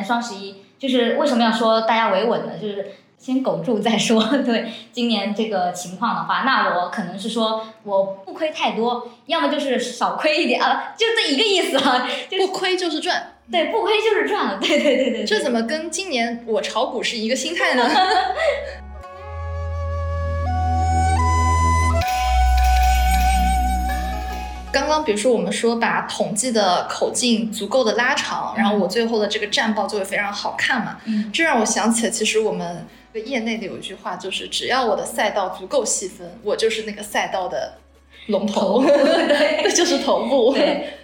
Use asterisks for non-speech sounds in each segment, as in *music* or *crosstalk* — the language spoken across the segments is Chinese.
年双十一，就是为什么要说大家维稳呢？就是先苟住再说。*laughs* 对，今年这个情况的话，那我可能是说我不亏太多，要么就是少亏一点啊，就这一个意思啊。不亏就是赚，对，不亏就是赚了。对对对对，这怎么跟今年我炒股是一个心态呢？*laughs* 刚刚比如说我们说把统计的口径足够的拉长，然后我最后的这个战报就会非常好看嘛。嗯，这让我想起了，其实我们业内的有一句话，就是只要我的赛道足够细分，我就是那个赛道的龙头，*laughs* 对，就是头部。对。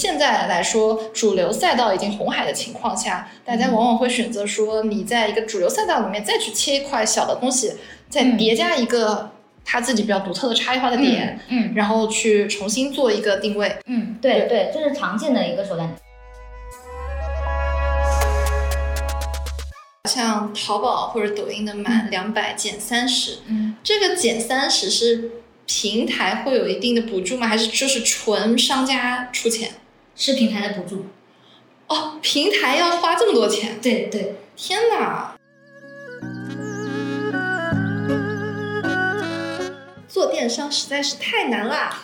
现在来说，主流赛道已经红海的情况下，大家往往会选择说，你在一个主流赛道里面再去切一块小的东西，再叠加一个他自己比较独特的差异化的点，嗯，然后去重新做一个定位。嗯，对对，这是常见的一个手段。像淘宝或者抖音的满两百减三十，嗯，这个减三十是平台会有一定的补助吗？还是就是纯商家出钱？是平台的补助，哦，平台要花这么多钱？对对，天哪！做电商实在是太难啦。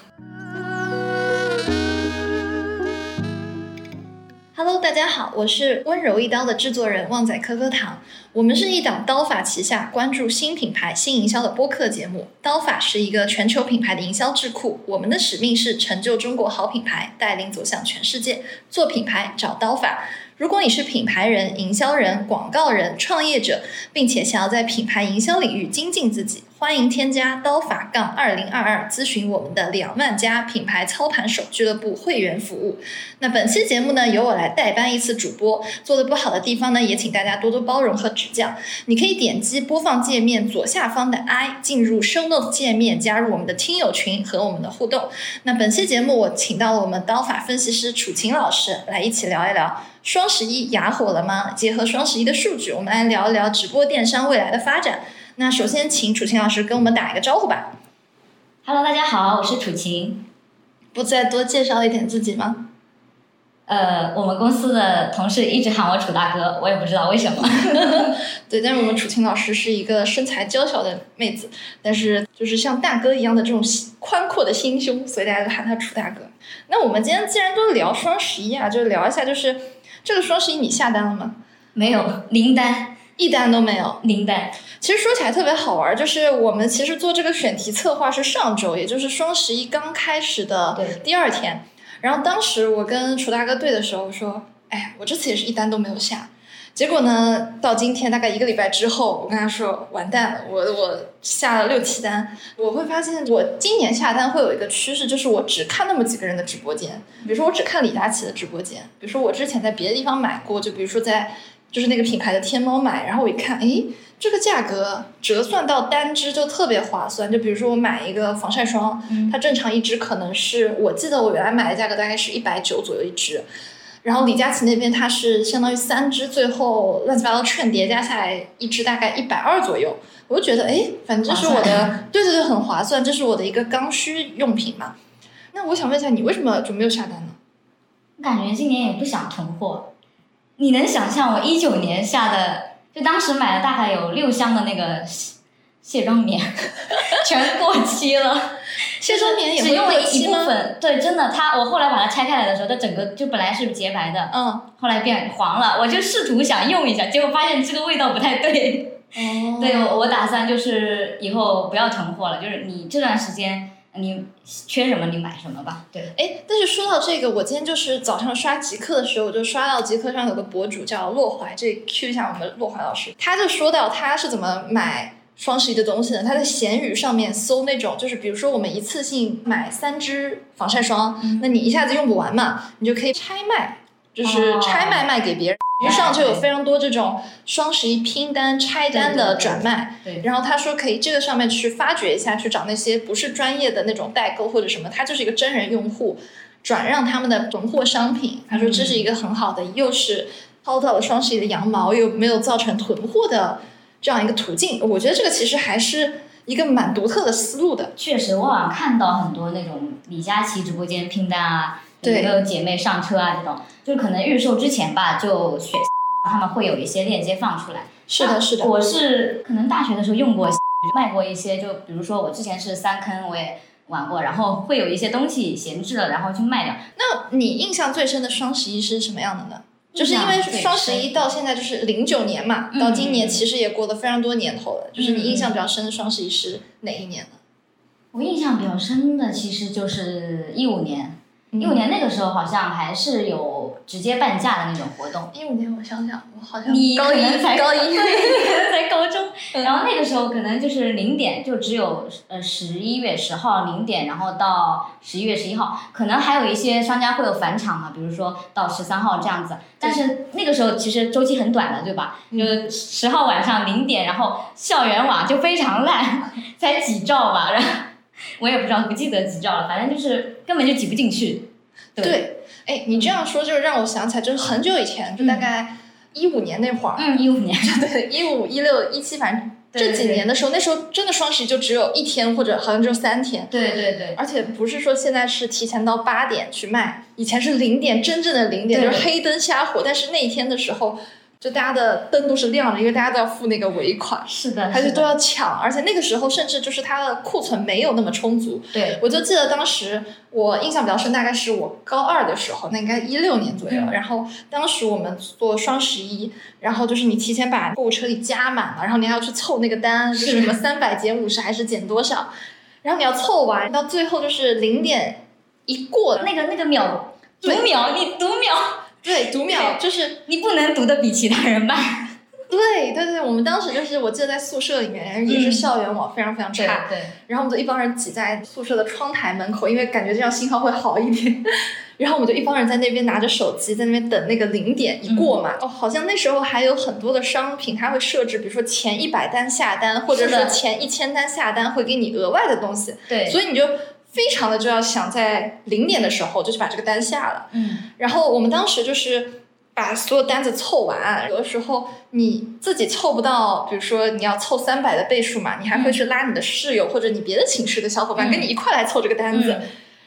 Hello，大家好，我是温柔一刀的制作人旺仔可可糖。我们是一档刀法旗下关注新品牌、新营销的播客节目。刀法是一个全球品牌的营销智库。我们的使命是成就中国好品牌，带领走向全世界。做品牌找刀法。如果你是品牌人、营销人、广告人、创业者，并且想要在品牌营销领域精进自己。欢迎添加刀法杠二零二二咨询我们的两万家品牌操盘手俱乐部会员服务。那本期节目呢，由我来代班一次主播，做的不好的地方呢，也请大家多多包容和指教。你可以点击播放界面左下方的 I，进入 Show notes 界面，加入我们的听友群和我们的互动。那本期节目我请到了我们刀法分析师楚晴老师来一起聊一聊双十一哑火了吗？结合双十一的数据，我们来聊一聊直播电商未来的发展。那首先，请楚晴老师跟我们打一个招呼吧。Hello，大家好，我是楚晴。不再多介绍一点自己吗？呃，我们公司的同事一直喊我楚大哥，我也不知道为什么。*laughs* 对，但是我们楚晴老师是一个身材娇小的妹子，但是就是像大哥一样的这种宽阔的心胸，所以大家都喊他楚大哥。那我们今天既然都聊双十一啊，就聊一下，就是这个双十一你下单了吗？没有，零单，一单都没有，零单。其实说起来特别好玩，就是我们其实做这个选题策划是上周，也就是双十一刚开始的第二天。然后当时我跟楚大哥对的时候说：“哎，我这次也是一单都没有下。”结果呢，到今天大概一个礼拜之后，我跟他说：“完蛋了，我我下了六七单。”我会发现我今年下单会有一个趋势，就是我只看那么几个人的直播间。比如说我只看李佳琦的直播间，比如说我之前在别的地方买过，就比如说在就是那个品牌的天猫买，然后我一看，哎。这个价格折算到单支就特别划算，就比如说我买一个防晒霜，它正常一支可能是我记得我原来买的价格大概是一百九左右一支，然后李佳琦那边它是相当于三支，最后乱七八糟券叠加下来一支大概一百二左右，我就觉得哎，反正这是我的，对对对，很划算，这是我的一个刚需用品嘛。那我想问一下，你为什么就没有下单呢？我感觉今年也不想囤货，你能想象我一九年下的？就当时买了大概有六箱的那个卸妆棉，*laughs* 全过期了。*laughs* 卸妆棉也只用了一部分，对，真的，它我后来把它拆开来的时候，它整个就本来是洁白的，嗯，后来变黄了。我就试图想用一下，结果发现这个味道不太对。哦。*laughs* 对，我我打算就是以后不要囤货了，就是你这段时间。你缺什么你买什么吧。对，哎，但是说到这个，我今天就是早上刷极客的时候，我就刷到极客上有个博主叫洛怀，这 Q 一下我们洛怀老师，他就说到他是怎么买双十一的东西的。他在闲鱼上面搜那种，就是比如说我们一次性买三支防晒霜，那你一下子用不完嘛，你就可以拆卖，就是拆卖卖给别人。鱼上就有非常多这种双十一拼单、拆单的转卖，然后他说可以这个上面去发掘一下，去找那些不是专业的那种代购或者什么，他就是一个真人用户，转让他们的囤货商品。他说这是一个很好的，又是薅到了双十一的羊毛，又没有造成囤货的这样一个途径。我觉得这个其实还是一个蛮独特的思路的。确实，我好像看到很多那种李佳琦直播间拼单啊，对有没有姐妹上车啊这种，就是可能预售之前吧，就选他们会有一些链接放出来。是的，是的。我是可能大学的时候用过，卖过一些，就比如说我之前是三坑，我也玩过，然后会有一些东西闲置了，然后去卖掉。那你印象最深的双十一是什么样的呢？就是因为双十一到现在就是零九年嘛，到今年其实也过了非常多年头了。就是你印象比较深的双十一是哪一年呢？我印象比较深的其实就是一五年，一五年那个时候好像还是有直接半价的那种活动。一五年我想想，我好像你高一才高一，*laughs* 才高中，然后那个时候可能就是零点，就只有呃十一月十号零点，然后到十一月十一号，可能还有一些商家会有返场嘛，比如说到十三号这样子。但是那个时候其实周期很短的，对吧？就十号晚上零点，然后校园网就非常烂，*laughs* 才几兆吧，然后 *laughs* 我也不知道不记得几兆了，反正就是根本就挤不进去。对，哎，你这样说就是让我想起来，就是很久以前，就大概一五年那会儿，嗯，一五年，*laughs* 对，一五一六一七，反正这几年的时候，那时候真的双十一就只有一天，或者好像只有三天。对对对，而且不是说现在是提前到八点去卖，以前是零点，真正的零点就是黑灯瞎火，但是那一天的时候。就大家的灯都是亮的，因为大家都要付那个尾款，是的，还是都要抢，而且那个时候甚至就是它的库存没有那么充足。对，我就记得当时我印象比较深，大概是我高二的时候，那应该一六年左右。然后当时我们做双十一，然后就是你提前把购物车里加满了，然后你还要去凑那个单，就是什么三百减五十还是减多少，然后你要凑完，到最后就是零点一过，那个那个秒读秒，你读秒。对，读秒就是你不能读的比其他人慢。*laughs* 对对对，我们当时就是我记得在宿舍里面也是校园网非常非常差，对。然后我们就一帮人挤在宿舍的窗台门口，因为感觉这样信号会好一点。*laughs* 然后我们就一帮人在那边拿着手机在那边等那个零点一过嘛。哦，好像那时候还有很多的商品，它会设置，比如说前一百单下单，或者说前一千单下单会给你额外的东西。对。所以你就。非常的就要想在零点的时候就去把这个单下了，嗯，然后我们当时就是把所有单子凑完，有的时候你自己凑不到，比如说你要凑三百的倍数嘛，你还会去拉你的室友或者你别的寝室的小伙伴跟你一块来凑这个单子，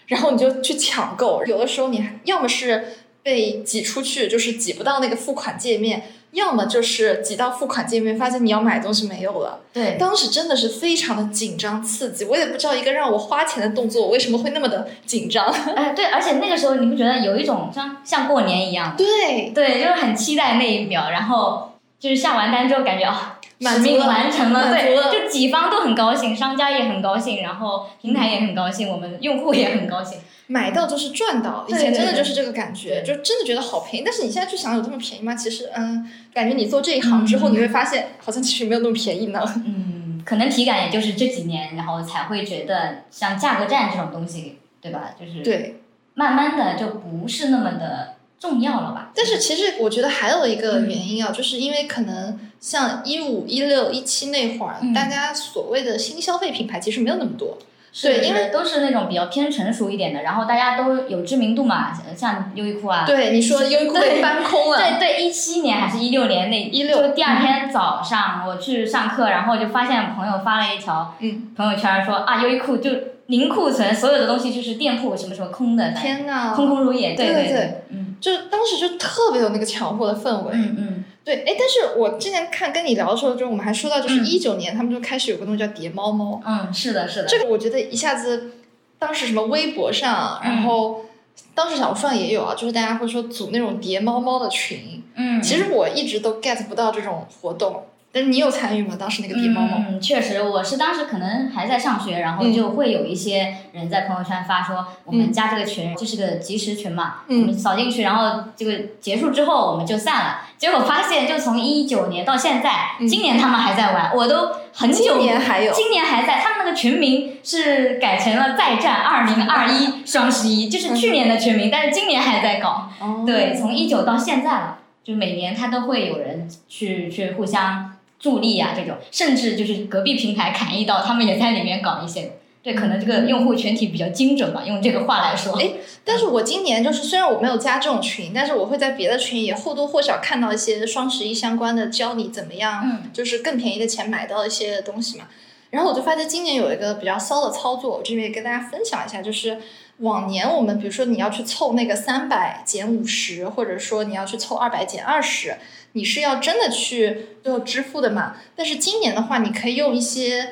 然后你就去抢购，有的时候你要么是被挤出去，就是挤不到那个付款界面。要么就是挤到付款界面，发现你要买东西没有了。对，当时真的是非常的紧张刺激，我也不知道一个让我花钱的动作我为什么会那么的紧张。哎，对，而且那个时候你不觉得有一种像像过年一样？对，对，就是很期待那一秒，然后就是下完单之后感觉啊，使命完成了，对，就几方都很高兴，商家也很高兴，然后平台也很高兴，我们用户也很高兴。买到就是赚到，以前真的就是这个感觉，就真的觉得好便宜。但是你现在去想，有这么便宜吗？其实，嗯，感觉你做这一行之后，你会发现，好像其实没有那么便宜呢。嗯，可能体感也就是这几年，然后才会觉得像价格战这种东西，对吧？就是对，慢慢的就不是那么的重要了吧？但是其实我觉得还有一个原因啊，就是因为可能像一五、一六、一七那会儿，大家所谓的新消费品牌其实没有那么多。对，因为都是那种比较偏成熟一点的，然后大家都有知名度嘛，像优衣库啊。对，你说优衣库被搬空了。对对，一七年还是一六年那，一六就第二天早上我去上课，然后就发现朋友发了一条朋友圈说啊，优衣库就零库存，所有的东西就是店铺什么什么空的。天呐，空空如也。对对对，嗯，就当时就特别有那个抢货的氛围。嗯嗯。对，哎，但是我之前看跟你聊的时候，就我们还说到，就是一九年他们就开始有个东西叫叠猫猫。嗯，是的，是的。这个我觉得一下子。当时什么微博上，然后当时小红书上也有啊，就是大家会说组那种叠猫猫的群。嗯，其实我一直都 get 不到这种活动。但是你有参与吗？当时那个叠猫猫？嗯，确实，我是当时可能还在上学，然后就会有一些人在朋友圈发说，我们加这个群，这是个即时群嘛，我们扫进去，然后这个结束之后我们就散了。结果发现，就从一九年到现在，今年他们还在玩，我都很久，今年还有，今年还在，他们那个群名是改成了再战二零二一双十一，就是去年的群名，但是今年还在搞。对，从一九到现在了，就每年他都会有人去去互相。助力啊，这种甚至就是隔壁平台砍一刀，他们也在里面搞一些。对，可能这个用户群体比较精准吧，用这个话来说。哎，但是我今年就是虽然我没有加这种群，但是我会在别的群也或多或少看到一些双十一相关的，教你怎么样，就是更便宜的钱买到一些东西嘛。然后我就发现今年有一个比较骚的操作，我这边也跟大家分享一下，就是往年我们比如说你要去凑那个三百减五十，或者说你要去凑二百减二十，你是要真的去最后支付的嘛？但是今年的话，你可以用一些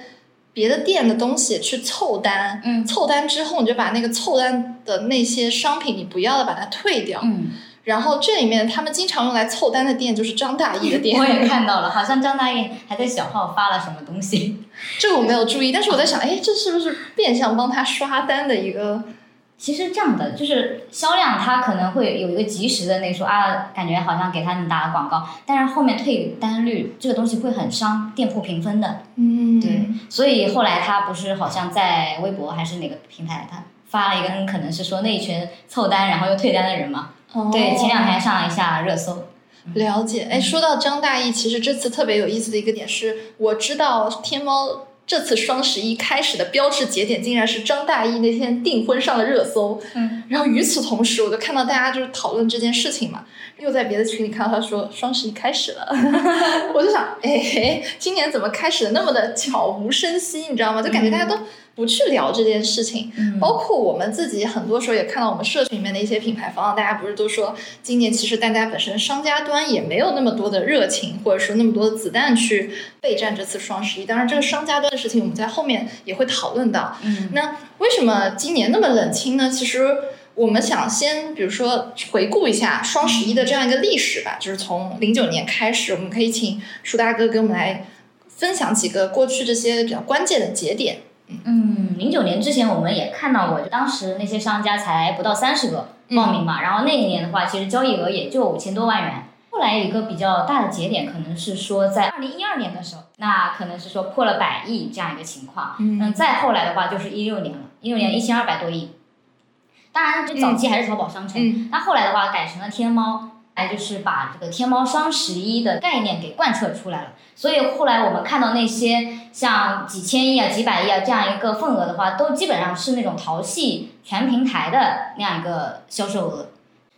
别的店的东西去凑单，嗯凑单之后你就把那个凑单的那些商品你不要的把它退掉，嗯，然后这里面他们经常用来凑单的店就是张大奕的店，我也看到了，好像张大奕还在小号发了什么东西。*laughs* 这个我没有注意，但是我在想，哎，这是不是变相帮他刷单的一个？其实这样的就是销量，它可能会有一个及时的那说啊，感觉好像给他们打了广告，但是后面退单率这个东西会很伤店铺评分的。嗯对，所以后来他不是好像在微博还是哪个平台，他发了一个可能是说那一群凑单然后又退单的人嘛。哦对，前两天上了一下热搜。了解。哎，说到张大奕，其实这次特别有意思的一个点是，我知道天猫这次双十一开始的标志节点竟然是张大奕那天订婚上了热搜。嗯，然后与此同时，我就看到大家就是讨论这件事情嘛，又在别的群里看到他说双十一开始了，*laughs* *laughs* 我就想，哎，今年怎么开始的那么的悄无声息，你知道吗？就感觉大家都不去聊这件事情。嗯包括我们自己很多时候也看到我们社群里面的一些品牌方，大家不是都说今年其实大家本身商家端也没有那么多的热情，或者说那么多的子弹去备战这次双十一。当然，这个商家端的事情我们在后面也会讨论到。嗯那为什么今年那么冷清呢？其实我们想先，比如说回顾一下双十一的这样一个历史吧，就是从零九年开始，我们可以请舒大哥给我们来分享几个过去这些比较关键的节点。嗯，零九年之前我们也看到过，就当时那些商家才不到三十个报名嘛，然后那一年的话，其实交易额也就五千多万元。后来有一个比较大的节点，可能是说在二零一二年的时候，那可能是说破了百亿这样一个情况。嗯再后来的话就是一六年了，一六年一千二百多亿。当然，这早期还是淘宝商城，嗯那后来的话改成了天猫，来就是把这个天猫双十一的概念给贯彻出来了。所以后来我们看到那些像几千亿啊、几百亿啊这样一个份额的话，都基本上是那种淘系全平台的那样一个销售额。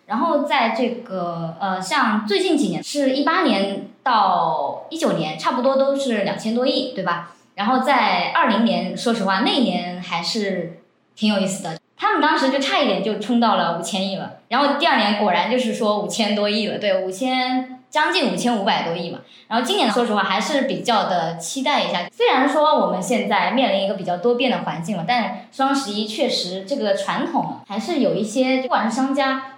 然后在这个呃，像最近几年是一八年到一九年，差不多都是两千多亿，对吧？然后在二零年，说实话那年还是挺有意思的，他们当时就差一点就冲到了五千亿了，然后第二年果然就是说五千多亿了，对，五千将近五千五百多亿嘛。然后今年说实话还是比较的期待一下，虽然说我们现在面临一个比较多变的环境了，但双十一确实这个传统还是有一些，不管是商家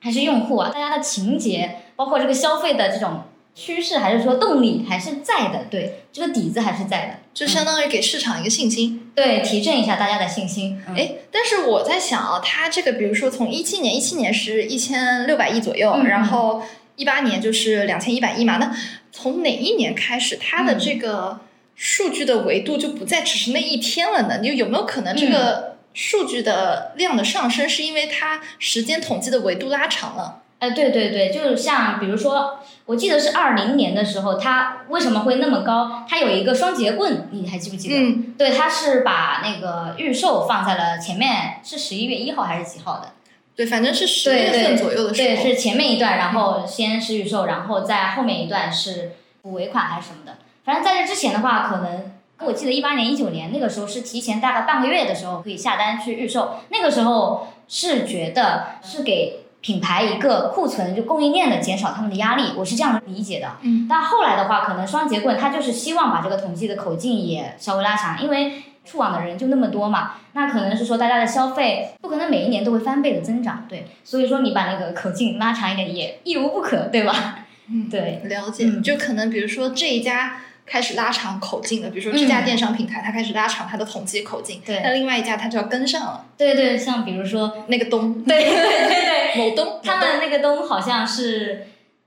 还是用户啊，大家的情节，包括这个消费的这种趋势，还是说动力还是在的，对，这个底子还是在的，就相当于给市场一个信心。对，提振一下大家的信心。嗯哎、但是我在想啊，它这个比如说从一七年，一七年是一千六百亿左右，嗯然后一八年就是两千一百亿嘛，那从哪一年开始，它的嗯这个数据的维度就不再只是那一天了呢？你有没有可能这嗯个数据的量的上升，是因为它时间统计的维度拉长了？哎，对对对，就是像比如说，我记得是二零年的时候，它为什么会那么高？它有一个双节棍，你还记不记得？嗯，对，它是把那个预售放在了前面，是十一月一号还是几号的？对，反正是十对对月份左右的时候对，候。是前面一段，然后先是预售，然后在后面一段是补尾款还是什么的。反正在这之前的话，可能我记得一八年、一九年那个时候是提前大概半个月的时候可以下单去预售，那个时候是觉得是给品牌一个库存就供应链的减少他们的压力，我是这样理解的。嗯，但后来的话，可能双节棍它就是希望把这个统计的口径也稍微拉长，因为触网的人就那么多嘛，那可能是说大家的消费不可能每一年都会翻倍的增长，对，所以说你把那个口径拉长一点也亦无不可，对吧？嗯对，了解，嗯就可能比如说这一家开始拉长口径了，比如说这家电商平台它开始拉长它的统计口径，对那另外一家它就要跟上了。对对，像比如说，那个东，对对对对，*laughs* 某东，他们那个东好像是，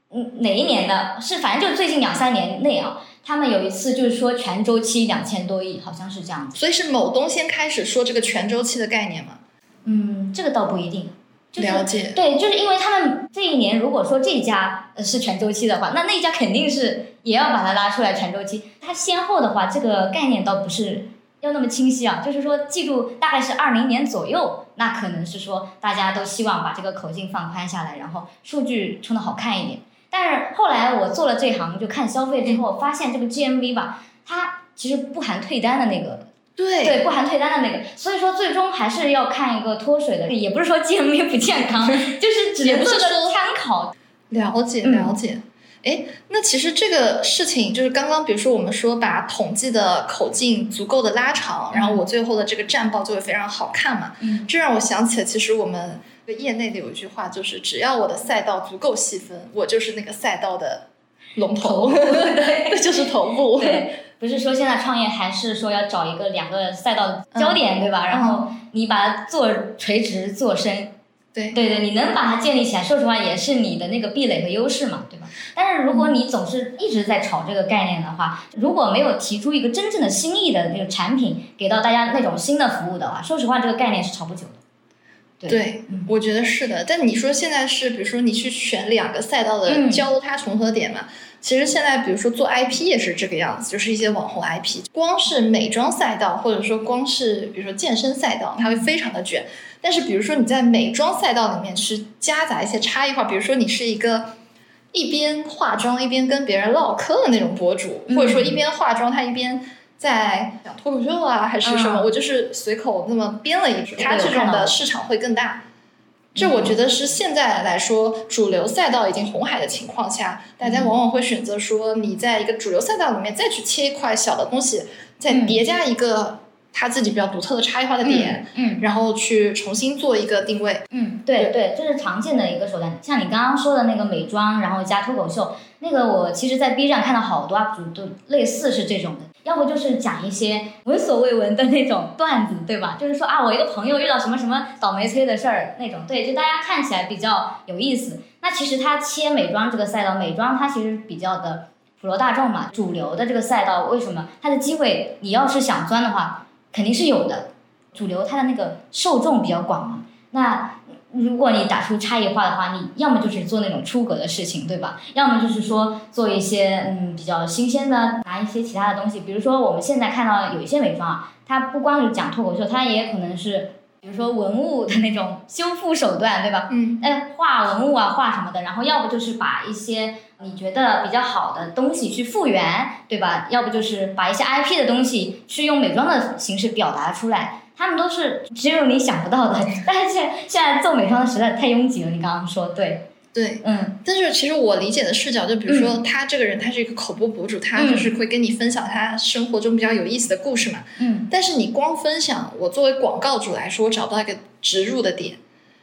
嗯，哪一年的？是反正就最近两三年内啊，他们有一次就是说全周期两千多亿，好像是这样子。所以是某东先开始说这个全周期的概念吗？嗯，这个倒不一定。就是了解对，就是因为他们这一年如果说这家呃是全周期的话，那那一家肯定是也要把它拉出来全周期。它先后的话，这个概念倒不是要那么清晰啊，就是说记住大概是二零年左右，那可能是说大家都希望把这个口径放宽下来，然后数据冲的好看一点。但是后来我做了这行，就看消费之后，发现这个 GMV 吧，它其实不含退单的那个，对对，不含退单的那个，所以说最终还是要看一个脱水的，也不是说 GMV 不健康，*laughs* 就是只能做个参考。了解了解。哎，那其实这个事情就是刚刚，比如说我们说把统计的口径足够的拉长，然后我最后的这个战报就会非常好看嘛。嗯，这让我想起了，其实我们业内的有一句话，就是只要我的赛道足够细分，我就是那个赛道的龙头，*laughs* 对，就是头部。对，不是说现在创业还是说要找一个两个赛道的焦点，对吧？然后你把它做垂直做深。对对对，你能把它建立起来，说实话也是你的那个壁垒和优势嘛，对吧？但是如果你总是一直在炒这个概念的话，如果没有提出一个真正的新意的那个产品给到大家那种新的服务的话，说实话这个概念是炒不久的。对，我觉得是的。但你说现在是，比如说你去选两个赛道的交叉重合点嘛？其实现在比如说做 IP 也是这个样子，就是一些网红 IP，光是美妆赛道或者说光是比如说健身赛道，它会非常的卷。但是，比如说你在美妆赛道里面是夹杂一些差异化，比如说你是一个一边化妆一边跟别人唠嗑的那种博主，或者说一边化妆他一边在讲脱口秀啊，还是什么，我就是随口那么编了一句，他这种的市场会更大。这我觉得是现在来说主流赛道已经红海的情况下，大家往往会选择说你在一个主流赛道里面再去切一块小的东西，再叠加一个。他自己比较独特的差异化的点，嗯，然后去重新做一个定位，嗯，对。对，这是常见的一个手段。像你刚刚说的那个美妆，然后加脱口秀，那个我其实，在 B 站看到好多 UP 主都类似是这种的，要不就是讲一些闻所未闻的那种段子，对吧？*laughs* 就是说啊，我一个朋友遇到什么什么倒霉催的事儿那种，对，就大家看起来比较有意思。那其实他切美妆这个赛道，美妆它其实比较的普罗大众嘛，主流的这个赛道，为什么它的机会，你要是想钻的话。肯定是有的，主流它的那个受众比较广嘛。那如果你打出差异化的话，你要么就是做那种出格的事情，对吧？要么就是说做一些嗯比较新鲜的，拿一些其他的东西。比如说我们现在看到有一些美妆啊，它不光是讲脱口秀，它也可能是比如说文物的那种修复手段，对吧？嗯。哎，画文物啊，画什么的，然后要不就是把一些。你觉得比较好的东西去复原，对吧？要不就是把一些 IP 的东西去用美妆的形式表达出来，他们都是只有你想不到的。*laughs* 但是现现在做美妆的实在太拥挤了，你刚刚说对对，嗯。但是其实我理解的视角，就比如说他这个人，他是一个口播博主，他就是会跟你分享他生活中比较有意思的故事嘛。嗯。但是你光分享，我作为广告主来说，我找不到一个植入的点。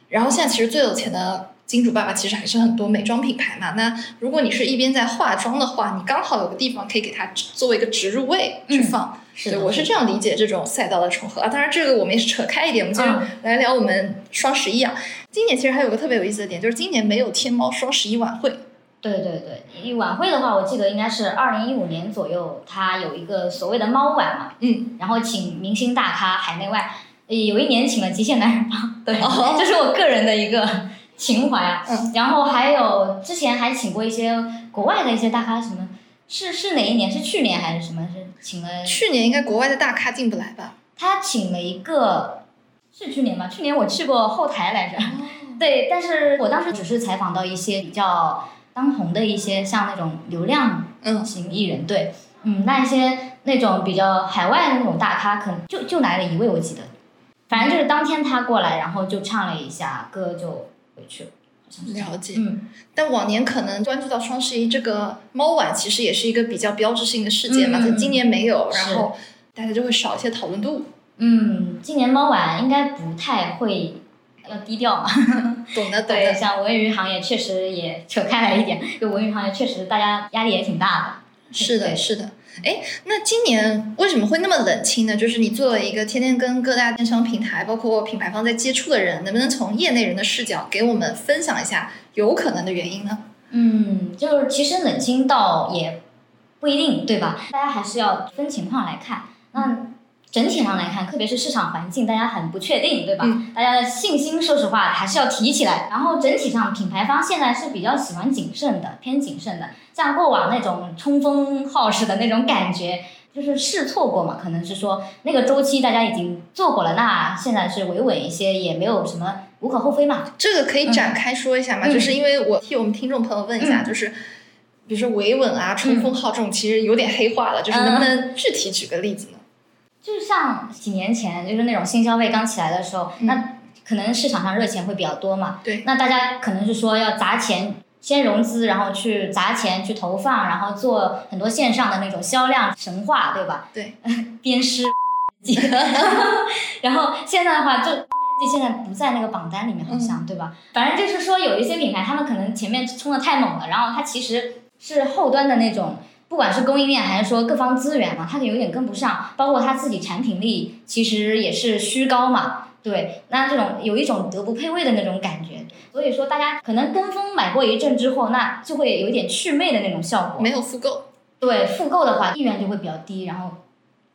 然后现在其实最有钱的。金主爸爸其实还是很多美妆品牌嘛，那如果你是一边在化妆的话，你刚好有个地方可以给它作为一个植入位去放，对，我是这样理解这种赛道的重合啊。当然这个我们也是扯开一点，我们接着来聊我们双十一啊。今年其实还有个特别有意思的点，就是今年没有天猫双十一晚会。对对对，晚会的话，我记得应该是二零一五年左右，它有一个所谓的猫晚嘛，嗯，然后请明星大咖海内外，有一年请了极限男人帮，对，*laughs* 这是我个人的一个。情怀啊，然后还有之前还请过一些国外的一些大咖，什么是是哪一年？是去年还是什么？是请了？去年应该国外的大咖进不来吧？他请了一个，是去年吧？去年我去过后台来着，*laughs* 对，但是我当时只是采访到一些比较当红的一些像那种流量型艺人，对，嗯，那一些那种比较海外的那种大咖，可能就就来了一位，我记得，反正就是当天他过来，然后就唱了一下歌就。回去了，了解。嗯，但往年可能关注到双十一这个猫晚，其实也是一个比较标志性的事件嘛。但今年没有，然后大家就会少一些讨论度。嗯，今年猫晚应该不太会，要低调嘛。*laughs* 懂的，懂的。*laughs* 对，像文娱行业确实也扯开了一点，就文娱行业确实大家压力也挺大的。是的，是的。哎，那今年为什么会那么冷清呢？就是你作为一个天天跟各大电商平台，包括品牌方在接触的人，能不能从业内人的视角给我们分享一下有可能的原因呢？嗯，就是其实冷清倒也不一定，对吧？大家还是要分情况来看。那整体上来看，特别是市场环境，大家很不确定，对吧？大家的信心，说实话还是要提起来。然后整体上，品牌方现在是比较喜欢谨慎的，偏谨慎的。像过往那种冲锋号式的那种感觉，就是试错过嘛，可能是说那个周期大家已经做过了，那现在是维稳一些，也没有什么无可厚非嘛。这个可以展开说一下嘛？就是因为我替我们听众朋友问一下，就是比如说维稳啊、冲锋号这种，其实有点黑化了，就是能不能具体举个例子呢？就像几年前，就是那种新消费刚起来的时候，嗯那可能市场上热钱会比较多嘛，对，那大家可能是说要砸钱，先融资，然后去砸钱去投放，然后做很多线上的那种销量神话，对吧？对，*laughs* 鞭尸 *laughs* 然后现在的话就。现在不在那个榜单里面，好像、对吧？反正就是说，有一些品牌，他们可能前面冲的太猛了，然后它其实是后端的那种，不管是供应链还是说各方资源嘛，它有点跟不上，包括它自己产品力其实也是虚高嘛。对，那这种有一种德不配位的那种感觉，所以说大家可能跟风买过一阵之后，那就会有一点祛魅的那种效果。没有复购，对，复购的话意愿就会比较低。然后，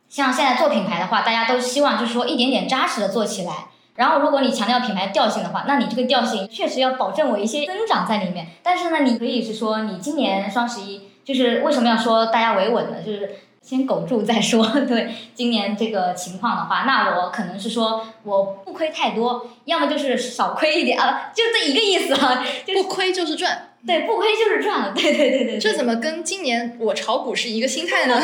像现在做品牌的话，大家都希望就是说一点点扎实的做起来。然后，如果你强调品牌调性的话，那你这个调性确实要保证我一些增长在里面。但是呢，你可以是说你今年双十一就是为什么要说大家维稳呢？就是先苟住再说。*laughs* 对，今年这个情况的话，那我可能是说我不亏太多，要么就是少亏一点啊，就这一个意思啊。就是不亏就是赚。对，不亏就是赚了。*laughs* 对对对对对。这怎么跟今年我炒股是一个心态呢？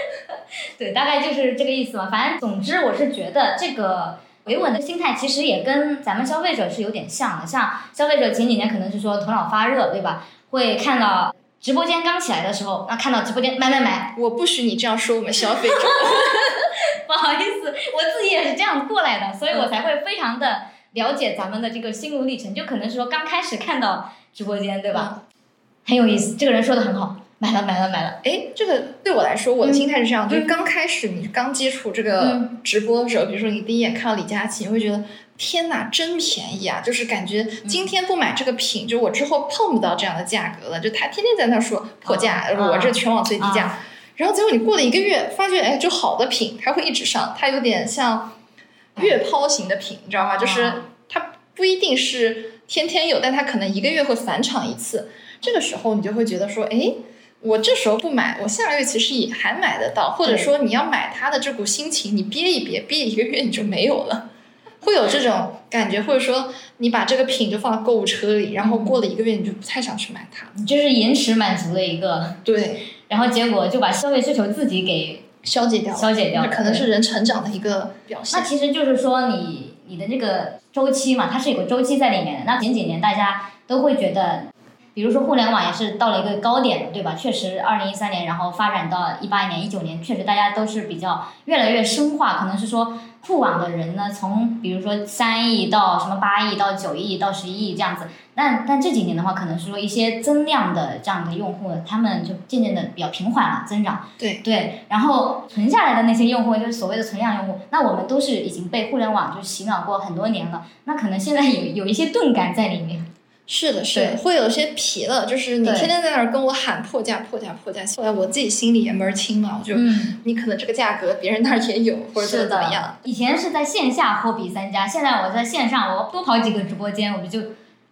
*laughs* 对，大概就是这个意思嘛。反正总之，我是觉得这个维稳的心态其实也跟咱们消费者是有点像的。像消费者前几年可能是说头脑发热，对吧？会看到直播间刚起来的时候，那看到直播间买买买。我不许你这样说我们消费者。*laughs* 不好意思，我自己也是这样过来的，所以我才会非常的了解咱们的这个心路历程。就可能是说刚开始看到直播间，对吧？很有意思，这个人说的很好。买了买了买了，哎，这个对我来说，我的心态是这样，就是刚开始你刚接触这个直播的时候，比如说你第一眼看到李佳琦，你会觉得天哪，真便宜啊！就是感觉今天不买这个品，就我之后碰不到这样的价格了。就他天天在那说破价，我这全网最低价。然后结果你过了一个月，发觉哎，就好的品它会一直上，它有点像月抛型的品，你知道吗？就是它不一定是天天有，但它可能一个月会返场一次。这个时候你就会觉得说，哎。我这时候不买，我下个月其实也还买得到，或者说你要买它的这股心情，你憋一憋，憋一个月你就没有了，会有这种感觉，或者说你把这个品就放到购物车里，然后过了一个月你就不太想去买它，你就是延迟满足的一个对，然后结果就把消费需求自己给消解掉，消解掉，可能是人成长的一个表现。那其实就是说你你的这个周期嘛，它是有个周期在里面的。那前几年大家都会觉得。比如说互联网也是到了一个高点，对吧？确实，二零一三年，然后发展到一八年、一九年，确实大家都是比较越来越深化。可能是说互网的人呢，从比如说三亿到什么八亿到九亿到十一亿这样子。但但这几年的话，可能是说一些增量的这样的用户，他们就渐渐的比较平缓了增长。对对，然后存下来的那些用户，就是所谓的存量用户，那我们都是已经被互联网就洗脑过很多年了，那可能现在有有一些钝感在里面。是的，是的，会有些疲了，就是你天天在那儿跟我喊破价、破价、破价，后来我自己心里也门儿清嘛，我就，嗯、你可能这个价格别人那儿也有，或者怎么怎么样。以前是在线下货比三家，现在我在线上，我多跑几个直播间，我不就，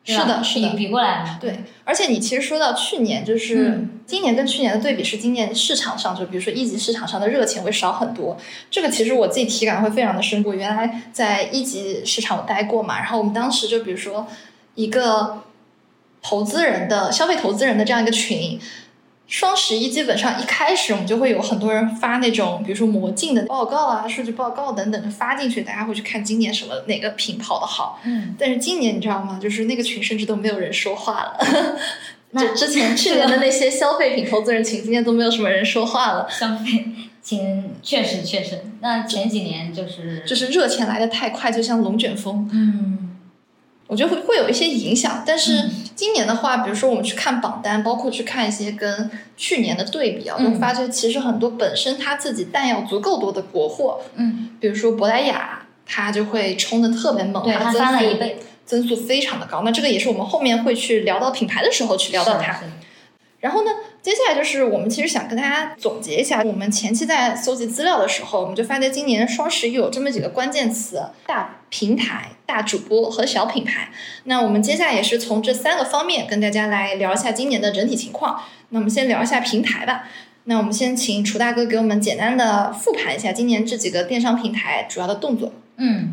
是的，是的，比比过来了。对，而且你其实说到去年，就是今年跟去年的对比是，今年市场上就比如说一级市场上的热情会少很多，这个其实我自己体感会非常的深。我原来在一级市场我待过嘛，然后我们当时就比如说一个。投资人的消费，投资人的这样一个群，双十一基本上一开始我们就会有很多人发那种，比如说魔镜的报告啊、数据报告等等，就发进去，大家会去看今年什么哪个品跑得好。嗯。但是今年你知道吗？就是那个群甚至都没有人说话了。*laughs* 就之前去年的那些消费品投资人群，今年都没有什么人说话了。消费前确实确实，那前几年就是就是热钱来的太快，就像龙卷风。嗯。我觉得会会有一些影响，但是今年的话，比如说我们去看榜单，包括去看一些跟去年的对比啊，嗯会发觉其实很多本身它自己弹药足够多的国货，嗯，比如说珀莱雅，它就会冲的特别猛，对，它翻了一倍，增速非常的高。那这个也是我们后面会去聊到品牌的时候去聊到它。然后呢，接下来就是我们其实想跟大家总结一下，我们前期在搜集资料的时候，我们就发现今年双十一有这么几个关键词：大平台、大主播和小品牌。那我们接下来也是从这三个方面跟大家来聊一下今年的整体情况。那我们先聊一下平台吧。那我们先请楚大哥给我们简单的复盘一下今年这几个电商平台主要的动作。嗯，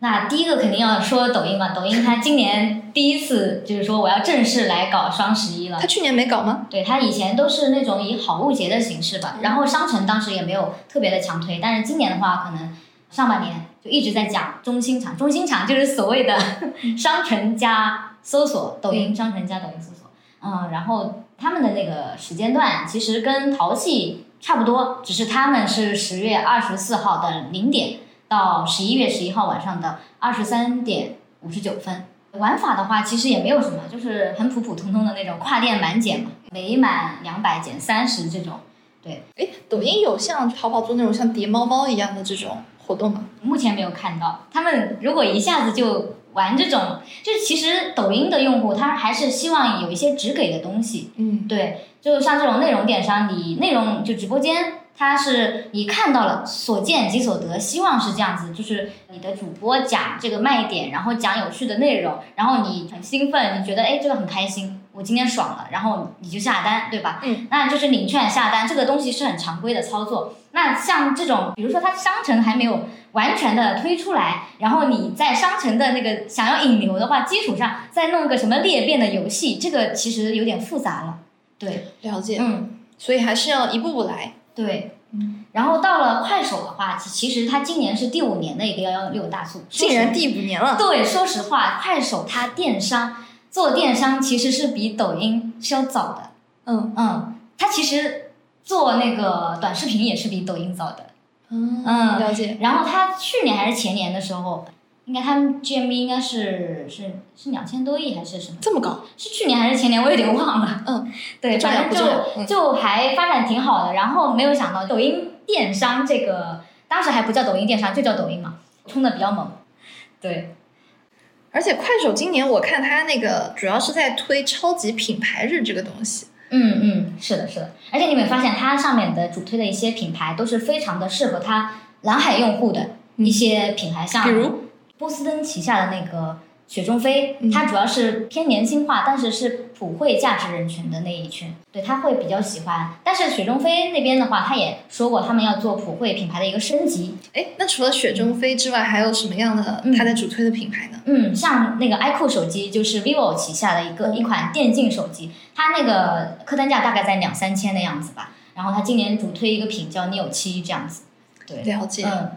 那第一个肯定要说抖音嘛，抖音它今年第一次就是说我要正式来搞双十一了它。去年没搞吗？对，它以前都是那种以好物节的形式吧，然后商城当时也没有特别的强推，但是今年的话，可能上半年就一直在讲中心场，中心场就是所谓的 *laughs* 商城加搜索，抖音商城加抖音搜索，嗯，然后他们的那个时间段其实跟淘系差不多，只是他们是十月二十四号的零点到十一月十一号晚上的二十三点五十九分。玩法的话，其实也没有什么，就是很普普通通的那种跨店满减嘛，每满两百减三十这种。对，哎，抖音有像淘宝做那种像叠猫猫一样的这种活动吗？目前没有看到。他们如果一下子就玩这种，就是其实抖音的用户他还是希望有一些直给的东西。嗯，对，就像这种内容电商，你内容就直播间，它是你看到了，所见即所得，希望是这样子，就是你的主播讲这个卖点，然后讲有趣的内容，然后你很兴奋，你觉得哎这个很开心，我今天爽了，然后你就下单，对吧？嗯，那就是领券下单，这个东西是很常规的操作。那像这种，比如说它商城还没有完全的推出来，然后你在商城的那个想要引流的话，基础上再弄个什么裂变的游戏，这个其实有点复杂了。对，了解。嗯，所以还是要一步步来。对。嗯然后到了快手的话，其其实它今年是第五年的一个幺幺六大促，竟然第五年了。对，说实话，快手它电商做电商其实是比抖音是要早的。嗯嗯，它其实做那个短视频也是比抖音早的。嗯嗯了解。然后他去年还是前年的时候，应该他们 GMV 应该是是是两千多亿还是什么？这么高？是去年还是前年？我有点忘了。嗯，对，反正就就还发展挺好的。然后没有想到抖音电商这个，当时还不叫抖音电商，就叫抖音嘛，冲的比较猛。对，而且快手今年我看它那个主要是在推超级品牌日这个东西。嗯嗯，是的，是的。而且你有没有发现，它上面的主推的一些品牌都是非常的适合它蓝海用户的一些品牌，像比如波司登旗下的那个雪中飞，嗯它主要是偏年轻化，但是是普惠价值人群的那一群，对他会比较喜欢。但是雪中飞那边的话，他也说过他们要做普惠品牌的一个升级。哎，那除了雪中飞之外，还有什么样的嗯它在主推的品牌呢？嗯，像那个 iQOO 手机就是 vivo 旗下的一个、嗯一款电竞手机，它那个客单价大概在两三千的样子吧。然后它今年主推一个品叫 Neo 七这样子。对，了解。嗯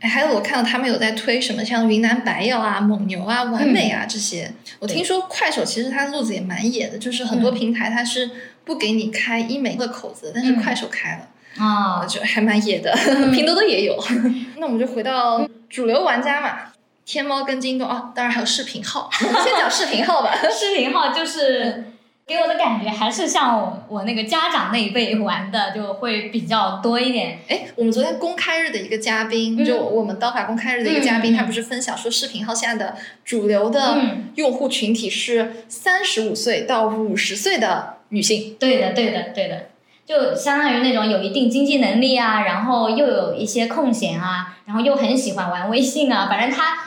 哎，还有我看到他们有在推什么像云南白药啊、蒙牛啊、完美啊这些。我听说快手其实它路子也蛮野的，就是很多嗯平台它是不给你开医美的口子，但是嗯快手开了。啊、就还蛮野的，*laughs* 拼多多也有。*laughs* 那我们就回到主流玩家嘛，天猫跟京东啊，当然还有视频号。*laughs* 先讲视频号吧。视频号就是给我的感觉还是像我我那个家长那一辈玩的就会比较多一点。哎，我们昨天公开日的一个嘉宾，嗯就我们刀法公开日的一个嘉宾，嗯嗯他不是分享说，视频号现在的主流的嗯用户群体是三十五岁到五十岁的女性。对的，对的，对的，就相当于那种有一定经济能力啊，然后又有一些空闲啊，然后又很喜欢玩微信啊，反正他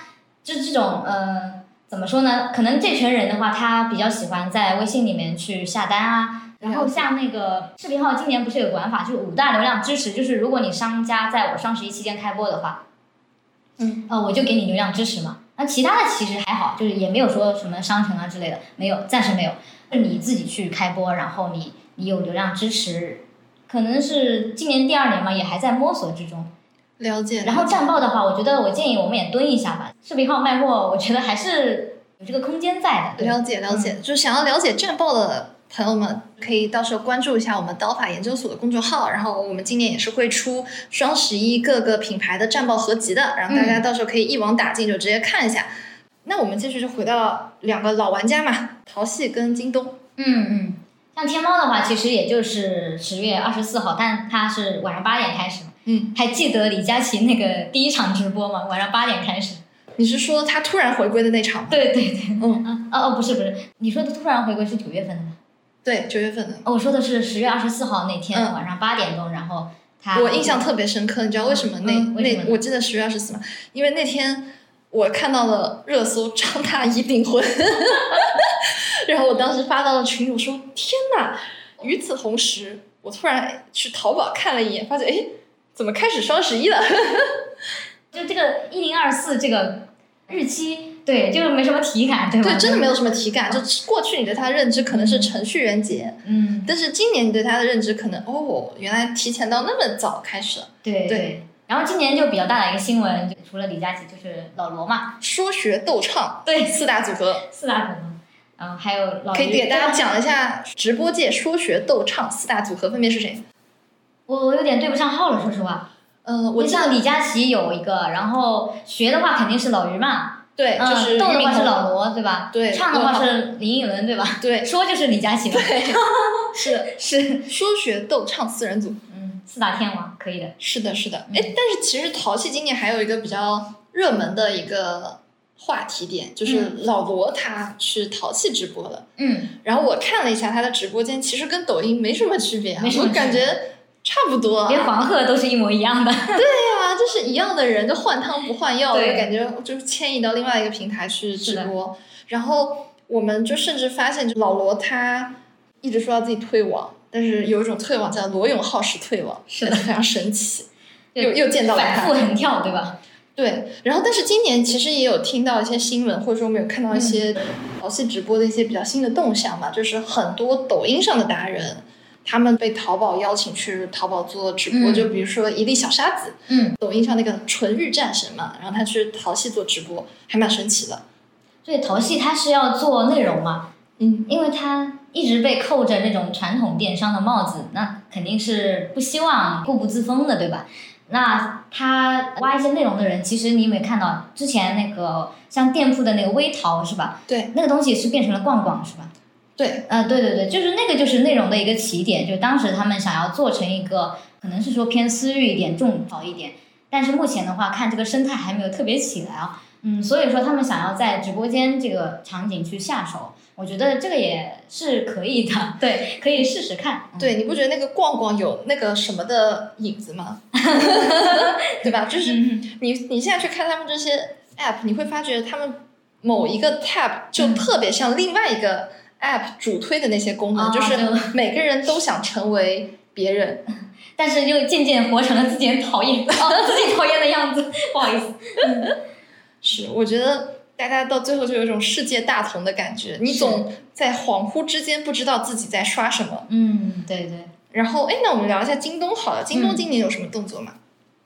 就这种呃，怎么说呢？可能这群人的话，他比较喜欢在微信里面去下单啊。然后像那个视频号，今年不是有个玩法，就是五大流量支持，就是如果你商家在我双十一期间开播的话，嗯，呃，我就给你流量支持嘛。那其他的其实还好，就是也没有说什么商城啊之类的，没有，暂时没有。是你自己去开播，然后你你有流量支持，可能是今年第二年嘛，也还在摸索之中。了解。然后战报的话，我觉得我建议我们也蹲一下吧。视频号卖货，我觉得还是有这个空间在的。了解了解，就想要了解战报的朋友们，可以到时候关注一下我们刀法研究所的公众号。然后我们今年也是会出双十一各个品牌的战报合集的，然后大家到时候可以一网打尽，就直接看一下。那我们继续就回到两个老玩家嘛，淘系跟京东。嗯嗯，像天猫的话，其实也就是十月二十四号，但它是晚上八点开始嘛。嗯，还记得李佳琦那个第一场直播吗？晚上八点开始。你是说他突然回归的那场吗？对对对，嗯，啊哦哦，不是不是，你说的突然回归是九月份的吗？对，九月份的。哦，我说的是十月二十四号那天、嗯晚上八点钟，然后他我印象特别深刻，你知道为什么那、嗯什么那我记得十月二十四吗，因为那天我看到了热搜张大奕订婚，*laughs* 然后我当时发到了群里，我说天呐！与此同时，我突然去淘宝看了一眼，发现哎，怎么开始双十一了？*laughs* 就这个一零二四这个日期，对，就是没什么体感，对吧？对，真的没有什么体感。就过去你对它的认知可能是程序员节，嗯，但是今年你对它的认知可能哦，原来提前到那么早开始了。对对。然后今年就比较大的一个新闻，就除了李佳琦，就是老罗嘛，说学逗唱，对，四大组合，四大组合，嗯，还有老可以给大家讲一下直播界说学逗唱四大组合分别是谁？我我有点对不上号了，说实话。嗯，我像李佳琦有一个，然后学的话肯定是老于嘛，对，就是逗的话是老罗，对吧？对，唱的话是林依轮，对吧？对，说就是李佳琦，*laughs* *laughs* 对，是是说学逗唱四人组。嗯四大天王可以的，是的，是的，哎，但是其实淘气今年还有一个比较热门的一个话题点，就是老罗他去淘气直播了，嗯，然后我看了一下他的直播间，其实跟抖音没什么区别，我感觉差不多，连黄鹤都是一模一样的，对呀，就是一样的人，就换汤不换药，的感觉就是迁移到另外一个平台去直播，然后我们就甚至发现，就老罗他一直说要自己退网。但是有一种退网叫罗永浩式退网，是的，非常神奇，*laughs* 又又见到了反复横跳，对吧？对。然后，但是今年其实也有听到一些新闻，或者说我们有看到一些游戏直播的一些比较新的动向嘛，就是很多抖音上的达人，他们被淘宝邀请去淘宝做直播，就比如说一粒小沙子，嗯，抖音上那个纯欲战神嘛，然后他去淘系做直播，还蛮神奇的。对，淘系他是要做内容嘛，嗯，因为他。一直被扣着那种传统电商的帽子，那肯定是不希望固步自封的，对吧？那他挖一些内容的人，其实你有没有看到之前那个像店铺的那个微淘是吧？对，那个东西是变成了逛逛是吧？对，呃，对对对，就是那个就是内容的一个起点，就当时他们想要做成一个可能是说偏私域一点、种草一点，但是目前的话看这个生态还没有特别起来啊，嗯，所以说他们想要在直播间这个场景去下手。我觉得这个也是可以的，对，可以试试看。对，你不觉得那个逛逛有那个什么的影子吗？*laughs* 对吧？就是你你现在去看他们这些 app，你会发觉他们某一个 tab 就特别像另外一个 app 主推的那些功能，就是每个人都想成为别人，*laughs* 但是又渐渐活成了自己讨厌哦 *laughs* 自己讨厌的样子。*laughs* 不好意思，是，我觉得。大家到最后就有一种世界大同的感觉，你总在恍惚之间不知道自己在刷什么。嗯，对对。然后，哎，那我们聊一下京东好了。京东今年有什么动作吗？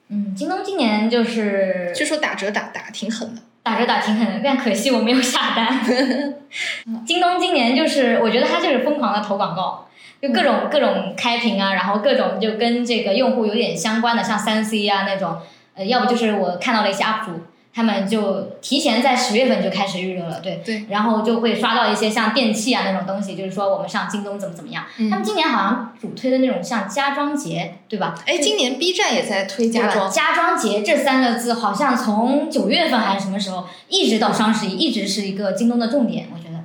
嗯，京东今年就是据说打折打打挺狠的，打折打挺狠的，但可惜我没有下单。*laughs* 京东今年就是，我觉得它就是疯狂的投广告，就各种各种开屏啊，然后各种就跟这个用户有点相关的，像三 C 啊那种，呃，要不就是我看到了一些 UP 主。他们就提前在十月份就开始预热了，对，对，然后就会刷到一些像电器啊那种东西，就是说我们上京东怎么怎么样。他们今年好像主推的那种像家装节，对吧？哎，今年 B 站也在推家装。家装节这三个字好像从九月份还是什么时候，一直到双十一，一直是一个京东的重点，我觉得。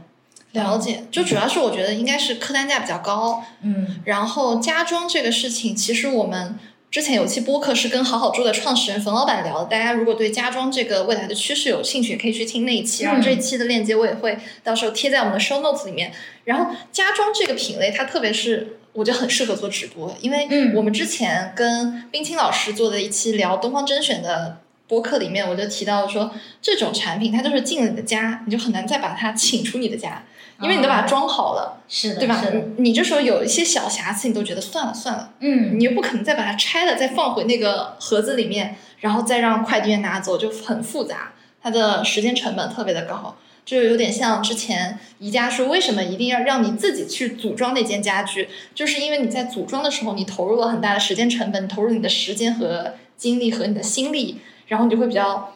了解，就主要是我觉得应该是客单价比较高，嗯，然后家装这个事情，其实我们。之前有期播客是跟好好住的创始人冯老板聊的，大家如果对家装这个未来的趋势有兴趣，可以去听那一期。然后这一期的链接我也会到时候贴在我们的 show notes 里面。然后家装这个品类，它特别是我觉得很适合做直播，因为我们之前跟冰清老师做的一期聊东方甄选的播客里面，我就提到说，这种产品它就是进了你的家，你就很难再把它请出你的家。因为你都把它装好了，是的，对吧？你你这时候有一些小瑕疵，你都觉得算了算了，嗯，你又不可能再把它拆了，再放回那个盒子里面，然后再让快递员拿走，就很复杂，它的时间成本特别的高，就有点像之前宜家说为什么一定要让你自己去组装那件家具，就是因为你在组装的时候，你投入了很大的时间成本，投入你的时间和精力和你的心力，然后你就会比较。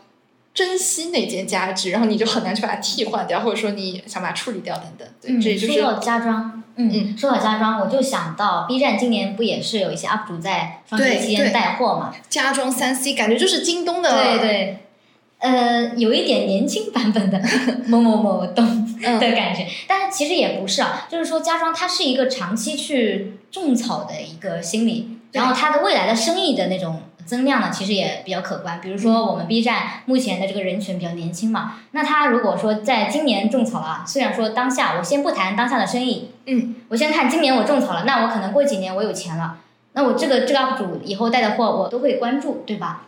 珍惜那件家具，然后你就很难去把它替换掉，或者说你想把它处理掉等等。对，这就是说到家装，嗯，说到家装，我就想到 B 站今年不也是有一些 UP 主在双十一期间带货嘛？家装三 C 感觉就是京东的，对对，呃，有一点年轻版本的 *laughs* 某某某东的感觉，但是其实也不是啊，就是说家装它是一个长期去种草的一个心理，然后它的未来的生意的那种。增量呢，其实也比较可观。比如说，我们 B 站目前的这个人群比较年轻嘛，那他如果说在今年种草了，虽然说当下我先不谈当下的生意，嗯，我先看今年我种草了，那我可能过几年我有钱了，那我这个这个 UP 主以后带的货我都会关注，对吧？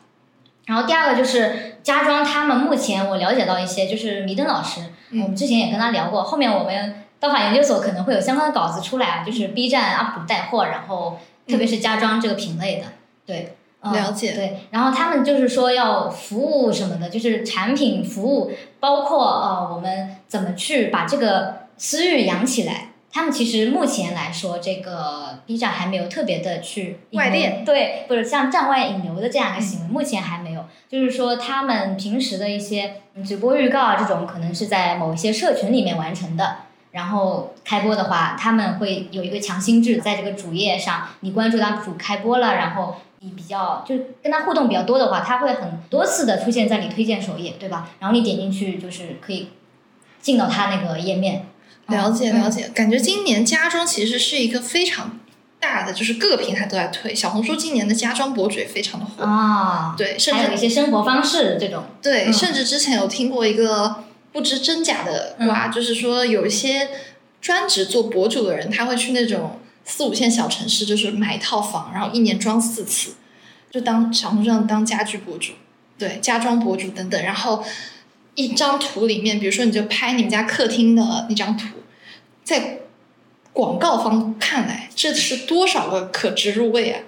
然后第二个就是家装，他们目前我了解到一些，就是迷登老师，嗯我们之前也跟他聊过，后面我们道法研究所可能会有相关的稿子出来啊，就是 B 站 UP 主带货，然后特别是家装这个品类的，对。嗯了解对，然后他们就是说要服务什么的，就是产品服务，包括呃我们怎么去把这个私域养起来。他们其实目前来说，这个 B 站还没有特别的去外链对，或者像站外引流的这样一个行为，目前还没有。就是说，他们平时的一些嗯直播预告啊，这种可能是在某一些社群里面完成的。然后开播的话，他们会有一个强心制，在这个主页上，你关注 UP 主开播了，然后你比较就是跟他互动比较多的话，他会很多次的出现在你推荐首页，对吧？然后你点进去就是可以进到他那个页面。了解嗯了解，感觉今年家装其实是一个非常大的，就是各个平台都在推。小红书今年的家装博主也非常的火，啊，对，甚还有一些生活方式这种，对，嗯甚至之前有听过一个不知真假的嗯，就是说有一些专职做博主的人，他会去那种四五线小城市，就是买一套房，然后一年装四次，就当小红书上当家居博主，对，家装博主等等，然后。一张图里面，比如说你就拍你们家客厅的那张图，在广告方看来，这是多少个可植入位啊，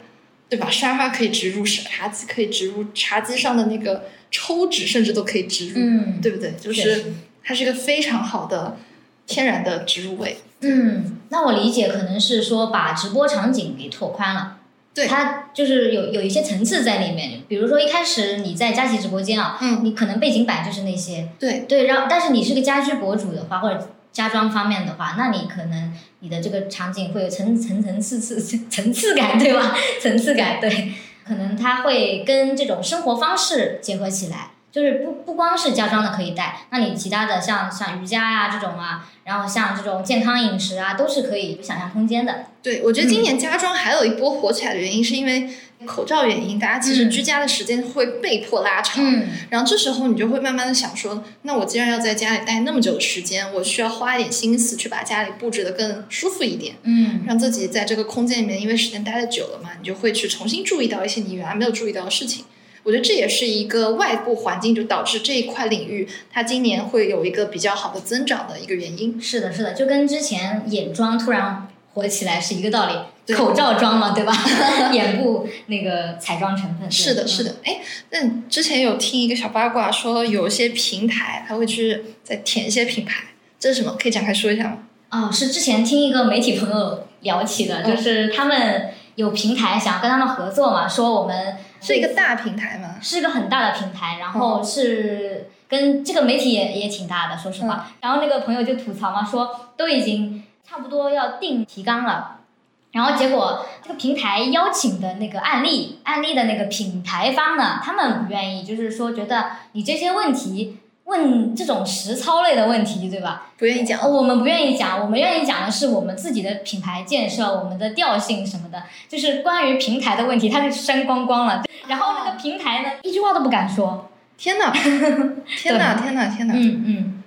对吧？沙发可以植入，茶几可以植入，茶几上的那个抽纸甚至都可以植入，嗯，对不对？就是它是一个非常好的天然的植入位。嗯，那我理解可能是说把直播场景给拓宽了。对它就是有有一些层次在里面，比如说一开始你在佳琦直播间啊，嗯，你可能背景板就是那些，对，对，然后但是你是个家居博主的话，或者家装方面的话，那你可能你的这个场景会有层层层次次层次感，对吧？*laughs* 层次感，对，可能它会跟这种生活方式结合起来，就是不不光是家装的可以带，那你其他的像像瑜伽呀、这种啊，然后像这种健康饮食啊，都是可以有想象空间的。对，我觉得今年家装还有一波火起来的原因，是因为口罩原因，大家其实嗯居家的时间会被迫拉长。嗯然后这时候你就会慢慢的想说，那我既然要在家里待那么久的时间，我需要花一点心思去把家里布置的更舒服一点，嗯让自己在这个空间里面，因为时间待的久了嘛，你就会去重新注意到一些你原来没有注意到的事情。我觉得这也是一个外部环境就导致这一块领域它今年会有一个比较好的增长的一个原因。是的，是的，就跟之前眼妆突然火起来是一个道理。口罩妆嘛，对吧？*laughs* 眼部那个彩妆成分。是的，是。的。哎，那之前有听一个小八卦，说有一些平台它会去再舔一些品牌，这是什么？可以展开说一下吗？哦，是之前听一个媒体朋友聊起的，嗯就是他们有平台想要跟他们合作嘛，说我们是一个大平台吗？是一个很大的平台，然嗯后是跟这个媒体也也挺大的，说实嗯话。然后那个朋友就吐槽嘛，说都已经差不多要定提纲了。然后结果这个平台邀请的那个案例，案例的那个品牌方呢，他们不愿意，就是说觉得你这些问题问这种实操类的问题，对吧？不愿意讲。呃我们不愿意讲，我们愿意讲的是我们自己的品牌建设、我们的调性什么的，就是关于平台的问题，它就删光光了。然后那个平台呢，一句话都不敢说。天哪！*laughs* 天哪！天哪！天哪！嗯嗯，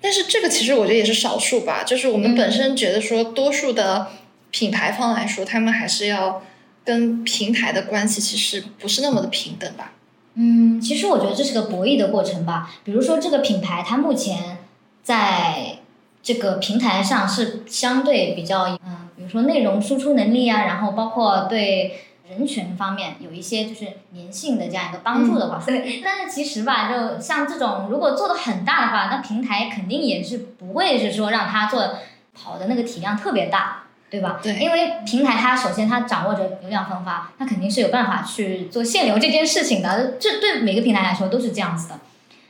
但是这个其实我觉得也是少数吧，就是我们嗯本身觉得说，多数的品牌方来说，他们还是要跟平台的关系其实不是那么的平等吧。嗯，其实我觉得这是个博弈的过程吧。比如说这个品牌，它目前在这个平台上是相对比较，嗯、比如说内容输出能力啊，然后包括对人群方面有一些就是粘性的这样一个帮助的话，*laughs* 对。但是其实吧，就像这种如果做的很大的话，那平台肯定也是不会是说让它做跑的那个体量特别大。对吧？对因为平台它首先它掌握着流量分发，它肯定是有办法去做限流这件事情的，这对每个平台来说都是这样子的。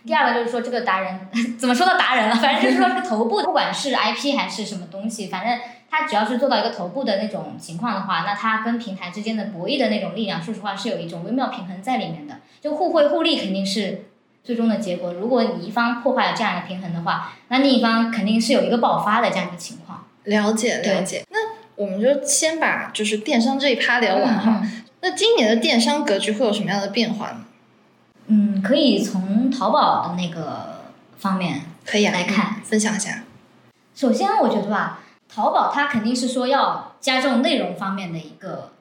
第二个就是说这个达人 *laughs* 怎么说到达人了？反正就是说这个头部，不管是 IP 还是什么东西，反正他只要是做到一个头部的那种情况的话，那他跟平台之间的博弈的那种力量，说实话是有一种微妙平衡在里面的，就互惠互利肯定是最终的结果。如果你一方破坏了这样一个平衡的话，那另一方肯定是有一个爆发的这样一个情况。了解了解。那我们就先把就是电商这一趴聊完哈。嗯那今年的电商格局会有什么样的变化呢？嗯，可以从淘宝的那个方面可以啊，来看嗯分享一下。首先，我觉得吧，淘宝它肯定是说要加重内容方面的一个，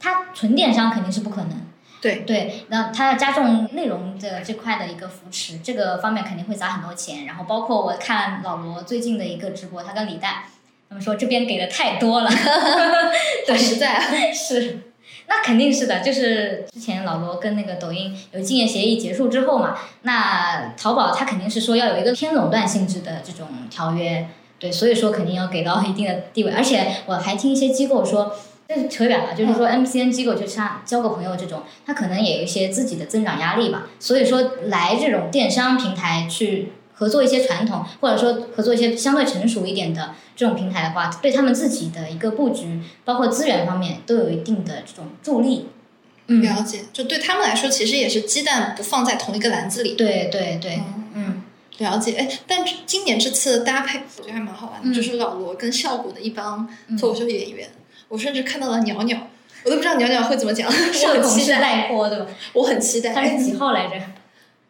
它纯电商肯定是不可能。对对，那它要加重内容的这块的一个扶持，这个方面肯定会砸很多钱。然后包括我看老罗最近的一个直播，他跟李诞，他们说这边给的太多了，*laughs* 很实在啊。*laughs* 是，那肯定是的。就是之前老罗跟那个抖音有竞业协议结束之后嘛，那淘宝它肯定是说要有一个偏垄断性质的这种条约，对，所以说肯定要给到一定的地位。而且我还听一些机构说。这是扯远了，就是说 MCN 机构就像交个朋友这种，他可能也有一些自己的增长压力吧。所以说来这种电商平台去合作一些传统，或者说合作一些相对成熟一点的这种平台的话，对他们自己的一个布局，包括资源方面都有一定的这种助力。嗯，了解，就对他们来说，其实也是鸡蛋不放在同一个篮子里。对对对，嗯，了解。哎，但今年这次搭配，我觉得还蛮好玩的，就是老罗跟效果的一帮脱口秀演员。我甚至看到了鸟鸟，我都不知道鸟鸟会怎么讲。社恐是带货对吧？我很期待。他是几号来着？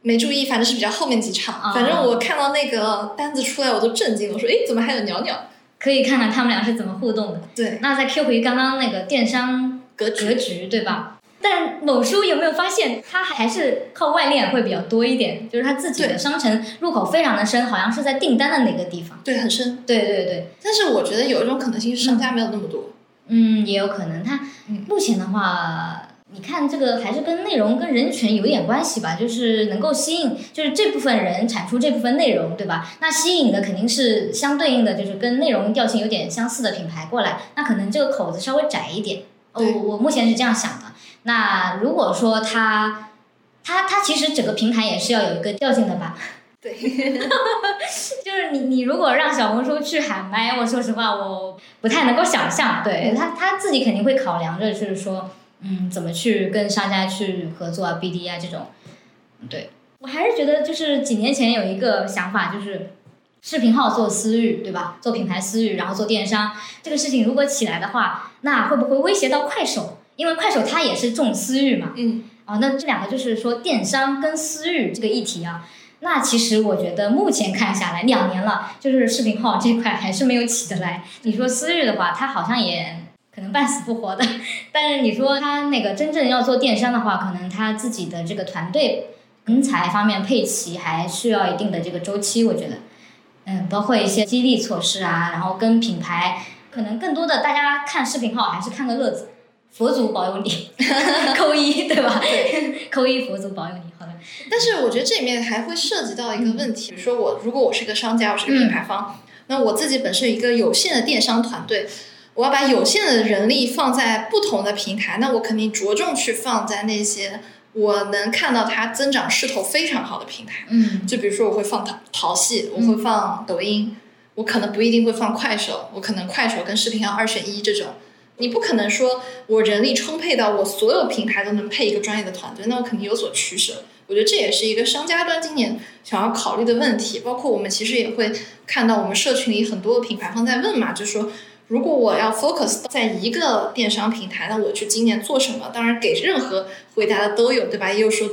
没注意，反正是比较后面几场。反正我看到那个单子出来，我都震惊。我说：“哎，怎么还有鸟鸟？”可以看看他们俩是怎么互动的。对。那再 Q 回刚刚那个电商格格局，对吧？但某书有没有发现，他还是靠外链会比较多一点？就是他自己的商城入口非常的深，好像是在订单的哪个地方？对，很深。对对对。但是我觉得有一种可能性是商家没有那么多。嗯，也有可能。它目前的话，你看这个还是跟内容跟人群有点关系吧，就是能够吸引，就是这部分人产出这部分内容，对吧？那吸引的肯定是相对应的，就是跟内容调性有点相似的品牌过来，那可能这个口子稍微窄一点。我我目前是这样想的。那如果说它，它它其实整个平台也是要有一个调性的吧。对，*laughs* 就是你你如果让小红书去喊麦，我说实话我不太能够想象，对他他自己肯定会考量着，就是说，嗯，怎么去跟商家去合作啊，BD 啊这种，对我还是觉得就是几年前有一个想法，就是视频号做私域，对吧？做品牌私域，然后做电商这个事情如果起来的话，那会不会威胁到快手？因为快手它也是重私域嘛，嗯，啊，那这两个就是说电商跟私域这个议题啊。那其实我觉得目前看下来，两年了，就是视频号这块还是没有起得来。你说私域的话，它好像也可能半死不活的。*laughs* 但是你说他那个真正要做电商的话，可能他自己的这个团队人才方面配齐，还需要一定的这个周期。我觉得，嗯，包括一些激励措施啊，然后跟品牌，可能更多的大家看视频号还是看个乐子。佛祖保佑你，*laughs* 扣一对吧？*laughs* 对扣一佛祖保佑你，好的。但是我觉得这里面还会涉及到一个问题，比如说我如果我是个商家，我是个品牌方，那我自己本身一个有限的电商团队，我要把有限的人力放在不同的平台，那我肯定着重去放在那些我能看到它增长势头非常好的平台。嗯，就比如说我会放淘淘系，我会放抖音，我可能不一定会放快手，我可能快手跟视频号二选一这种。你不可能说我人力充沛到我所有平台都能配一个专业的团队，那我肯定有所取舍。我觉得这也是一个商家端今年想要考虑的问题。包括我们其实也会看到我们社群里很多品牌方在问嘛，就是说如果我要 focus 在一个电商平台，那我去今年做什么？当然给任何回答的都有，对吧？也有说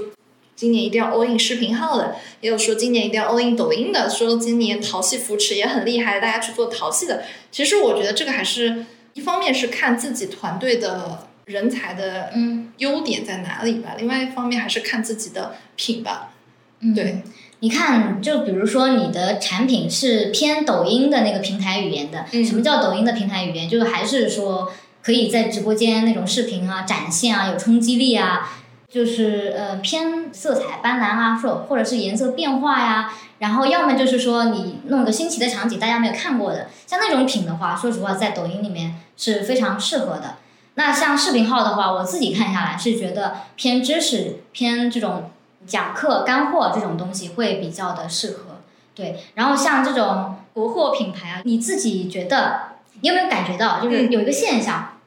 今年一定要 all in 视频号的，也有说今年一定要 all in 抖音的，说今年淘系扶持也很厉害，大家去做淘系的。其实我觉得这个还是。一方面是看自己团队的人才的嗯优点在哪里吧，另外一方面还是看自己的品吧。对，你看，就比如说你的产品是偏抖音的那个平台语言的，什么叫抖音的平台语言？就是还是说可以在直播间那种视频啊展现啊有冲击力啊。就是呃偏色彩斑斓啊，或或者是颜色变化呀，然后要么就是说你弄个新奇的场景，大家没有看过的，像那种品的话，说实话在抖音里面是非常适合的。那像视频号的话，我自己看下来是觉得偏知识、偏这种讲课干货这种东西会比较的适合。对，然后像这种国货品牌啊，你自己觉得你有没有感觉到，就是有一个现象，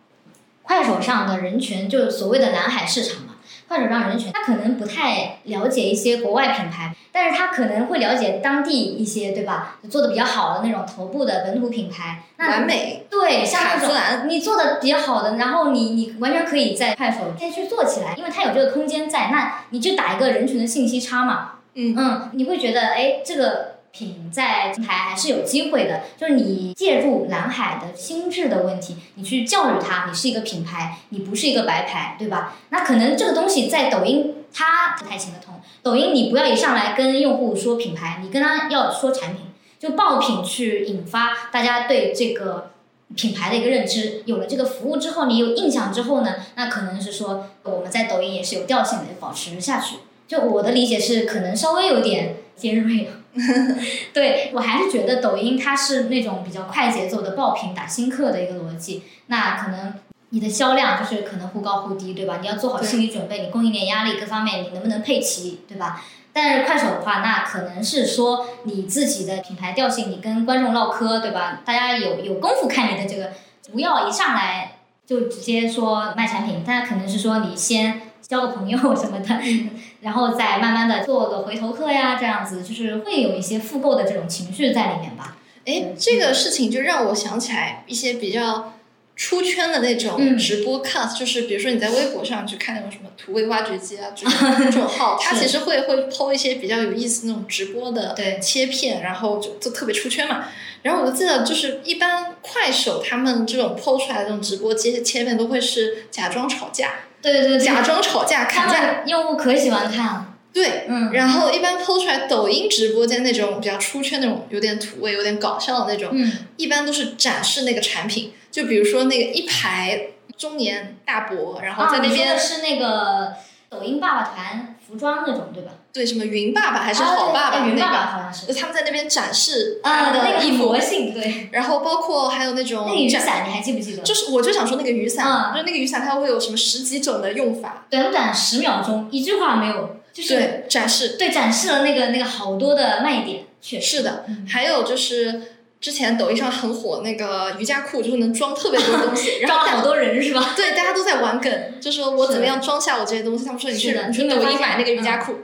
快手上的人群就是所谓的蓝海市场。快手上人群，他可能不太了解一些国外品牌，但是他可能会了解当地一些，对吧？做的比较好的那种头部的本土品牌，那完美。对，像那种你做的比较好的，然后你你完全可以在快手先去做起来，因为它有这个空间在，那你就打一个人群的信息差嘛。嗯嗯，你会觉得哎，这个品在平台还是有机会的，就是你介入蓝海的心智的问题，你去教育他，你是一个品牌，你不是一个白牌，对吧？那可能这个东西在抖音它不太行得通。抖音你不要一上来跟用户说品牌，你跟他要说产品，就爆品去引发大家对这个品牌的一个认知。有了这个服务之后，你有印象之后呢，那可能是说我们在抖音也是有调性的保持下去。就我的理解是，可能稍微有点尖锐了。*laughs* 对我还是觉得抖音它是那种比较快节奏的爆品打新客的一个逻辑，那可能你的销量就是可能忽高忽低，对吧？你要做好心理准备，你供应链压力各方面你能不能配齐，对吧？但是快手的话，那可能是说你自己的品牌调性，你跟观众唠嗑，对吧？大家有有功夫看你的这个，不要一上来就直接说卖产品，大家可能是说你先。交个朋友什么的，*laughs* 然后再慢慢的做个回头客呀，这样子就是会有一些复购的这种情绪在里面吧。哎，这个事情就让我想起来一些比较出圈的那种直播 cut，就是比如说你在微博上去看那种什么土味挖掘机啊 *laughs* 这种这种号，他其实会会抛一些比较有意思那种直播的切片，然后就就特别出圈嘛。然后我就记得就是一般快手他们这种抛出来的这种直播切切片都会是假装吵架。对对对，假装吵架砍价，用户可喜欢看了。对，嗯，然后一般剖出来抖音直播间那种比较出圈那种，有点土味、有点搞笑的那种，嗯，一般都是展示那个产品，就比如说那个一排中年大伯，然后在那边是那个抖音爸爸团服装那种，对吧？对，什么云爸爸还是好爸爸？云爸爸好像是。他们在那边展示啊，那个魔性对。然后包括还有那种那个雨伞，你还记不记得？就是，我就想说那个雨伞，就是那个雨伞，它会有什么十几种的用法？短短十秒钟，一句话没有，就是展示。对，展示了那个那个好多的卖点。是的，还有就是之前抖音上很火那个瑜伽裤，就是能装特别多东西，*laughs* 装好多人是吧？对，大家都在玩梗，就说我怎么样装下我这些东西？他们说你去你去抖音买那个瑜伽裤。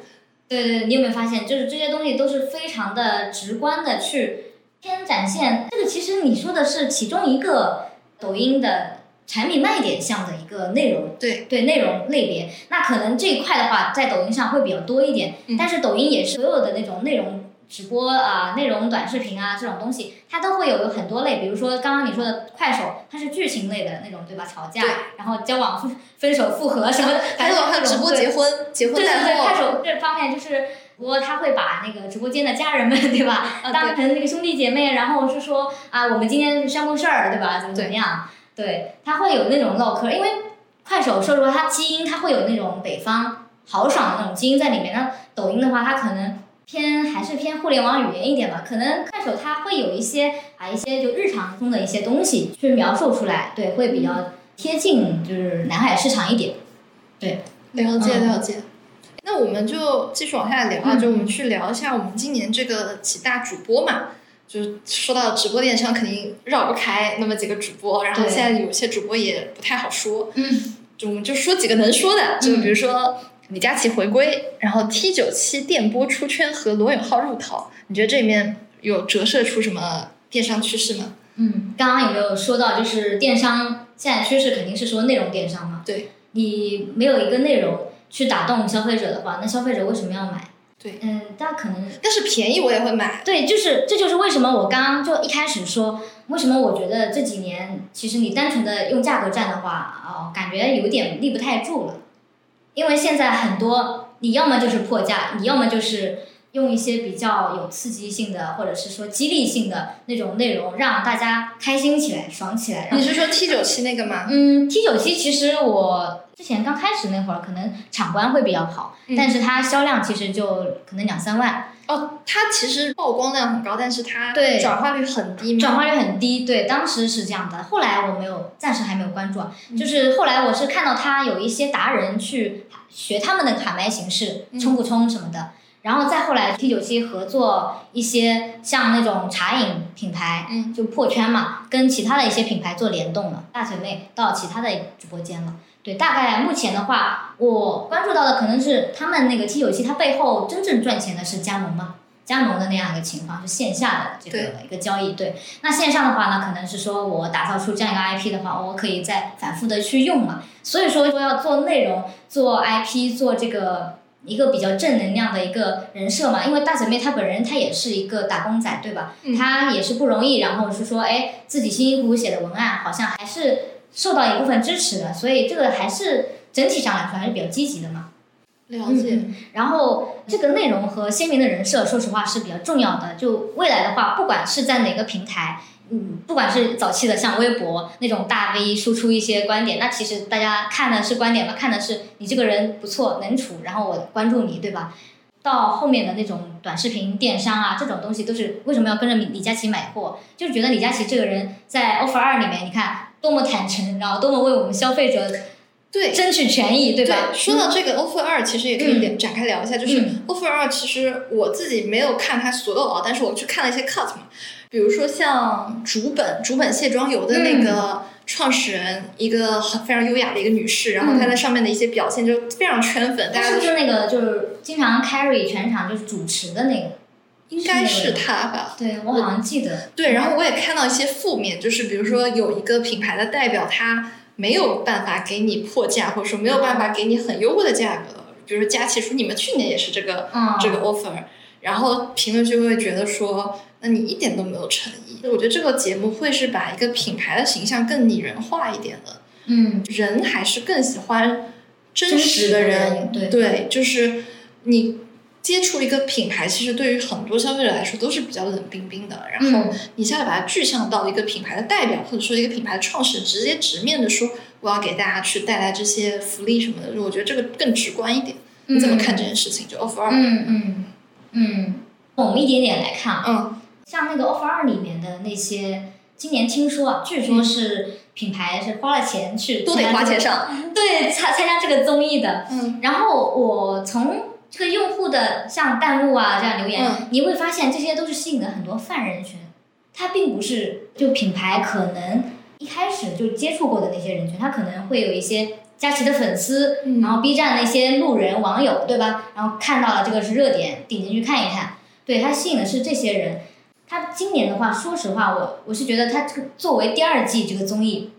对对，你有没有发现，就是这些东西都是非常的直观的去先展现。这个其实你说的是其中一个抖音的产品卖点项的一个内容，对对内容类别。那可能这一块的话，在抖音上会比较多一点，但是抖音也是所有的那种内容。直播啊，内容短视频啊，这种东西它都会有有很多类，比如说刚刚你说的快手，它是剧情类的那种，对吧？吵架，然后交往、分分手、复合什么，*laughs* 还有还有直播结婚、结婚对对对，快手这方面就是，不过他会把那个直播间的家人们，对吧？*laughs* 当成那个兄弟姐妹，然后是说啊，我们今天商务事儿，对吧？怎么怎么样？对，他会有那种唠嗑，因为快手说实话，它基因它会有那种北方豪爽的那种基因在里面。那抖音的话，它可能。偏还是偏互联网语言一点吧，可能快手它会有一些啊一些就日常中的一些东西去描述出来，对，会比较贴近就是南海市场一点，对，了解了解。那我们就继续往下聊啊，就我们去聊一下我们今年这个几大主播嘛，就是说到直播电商肯定绕不开那么几个主播，然后现在有些主播也不太好说，嗯，就我们就说几个能说的，就比如说。李佳琦回归，然后 T 九七电波出圈和罗永浩入淘，你觉得这里面有折射出什么电商趋势吗？嗯，刚刚有没有说到，就是电商现在趋势肯定是说内容电商嘛？对，你没有一个内容去打动消费者的话，那消费者为什么要买？对，嗯，但可能，但是便宜我也会买。对，就是这就是为什么我刚刚就一开始说，为什么我觉得这几年其实你单纯的用价格战的话，哦，感觉有点立不太住了。因为现在很多，你要么就是破价，你要么就是用一些比较有刺激性的，或者是说激励性的那种内容，让大家开心起来、爽起来。你是说 T 九七那个吗？嗯，T 九七其实我之前刚开始那会儿，可能场观会比较好，但是它销量其实就可能两三万。哦，它其实曝光量很高，但是它对转化率很低。转化率很低，对，当时是这样的。后来我没有，暂时还没有关注。就是后来我是看到他有一些达人去学他们的卡麦形式，冲不冲什么的。然后再后来 T 九七合作一些像那种茶饮品牌，嗯就破圈嘛，跟其他的一些品牌做联动了，大腿妹到其他的直播间了。对，大概目前的话，我关注到的可能是他们那个 T 九七，它背后真正赚钱的是加盟嘛，加盟的那样一个情况是线下的这个一个交易。对，那线上的话呢，可能是说我打造出这样一个 IP 的话，我可以再反复的去用嘛。所以说说要做内容、做 IP、做这个一个比较正能量的一个人设嘛。因为大姐妹她本人她也是一个打工仔，对吧？嗯她也是不容易，然后是说，哎，自己辛辛苦苦写的文案，好像还是受到一部分支持的，所以这个还是整体上来说还是比较积极的嘛。了解，嗯然后这个内容和鲜明的人设，说实话是比较重要的。就未来的话，不管是在哪个平台，嗯，不管是早期的像微博那种大 V 输出一些观点，那其实大家看的是观点嘛，看的是你这个人不错能处，然后我关注你，对吧？到后面的那种短视频电商啊，这种东西都是为什么要跟着李李佳琦买货？就是觉得李佳琦这个人在 offer 二里面，你看多么坦诚，然后多么为我们消费者对。争取权益，对吧？说到这个 offer 二，其实也可以展开聊一下，就是嗯 offer 二，其实我自己没有看它所有啊，但是我去看了一些 cut 嘛，比如说像竹本竹本卸妆油的那个创始人，一个很非常优雅的一个女士，然后她在上面的一些表现就非常圈粉，大家是不是那个就是经常 carry 全场就是主持的那个？应该是他吧。对我好像记得。对，然后我也看到一些负面，就是比如说有一个品牌的代表，他没有办法给你破价，或者说没有办法给你很优惠的价格，比如说佳琪说你们去年也是这个、嗯，这个 offer，然后评论就会觉得说，那你一点都没有诚意。我觉得这个节目会是把一个品牌的形象更拟人化一点的，嗯人还是更喜欢真真实实的的人，人对对，就是你。接触一个品牌，其实对于很多消费者来说都是比较冷冰冰的。然后嗯你现在把它具象到一个品牌的代表，或者说一个品牌的创始人，直接直面的说，我要给大家去带来这些福利什么的，我觉得这个更直观一点。你怎么看这件事情？就 offer 二，嗯嗯嗯，我们一点点来看啊，嗯像那个 offer 二里面的那些，今年听说啊，据说是品牌是花了钱去都得花钱，上，对参参加这个综艺的。嗯然后我从这个用户的像弹幕啊这样留言，嗯你会发现这些都是吸引了很多泛人群，它并不是就品牌可能一开始就接触过的那些人群，他可能会有一些佳琦的粉丝，嗯然后 B 站那些路人网友，对吧？然后看到了这个是热点，点进去看一看，对它吸引的是这些人。他今年的话，说实话，我我是觉得它这个作为第二季这个综艺，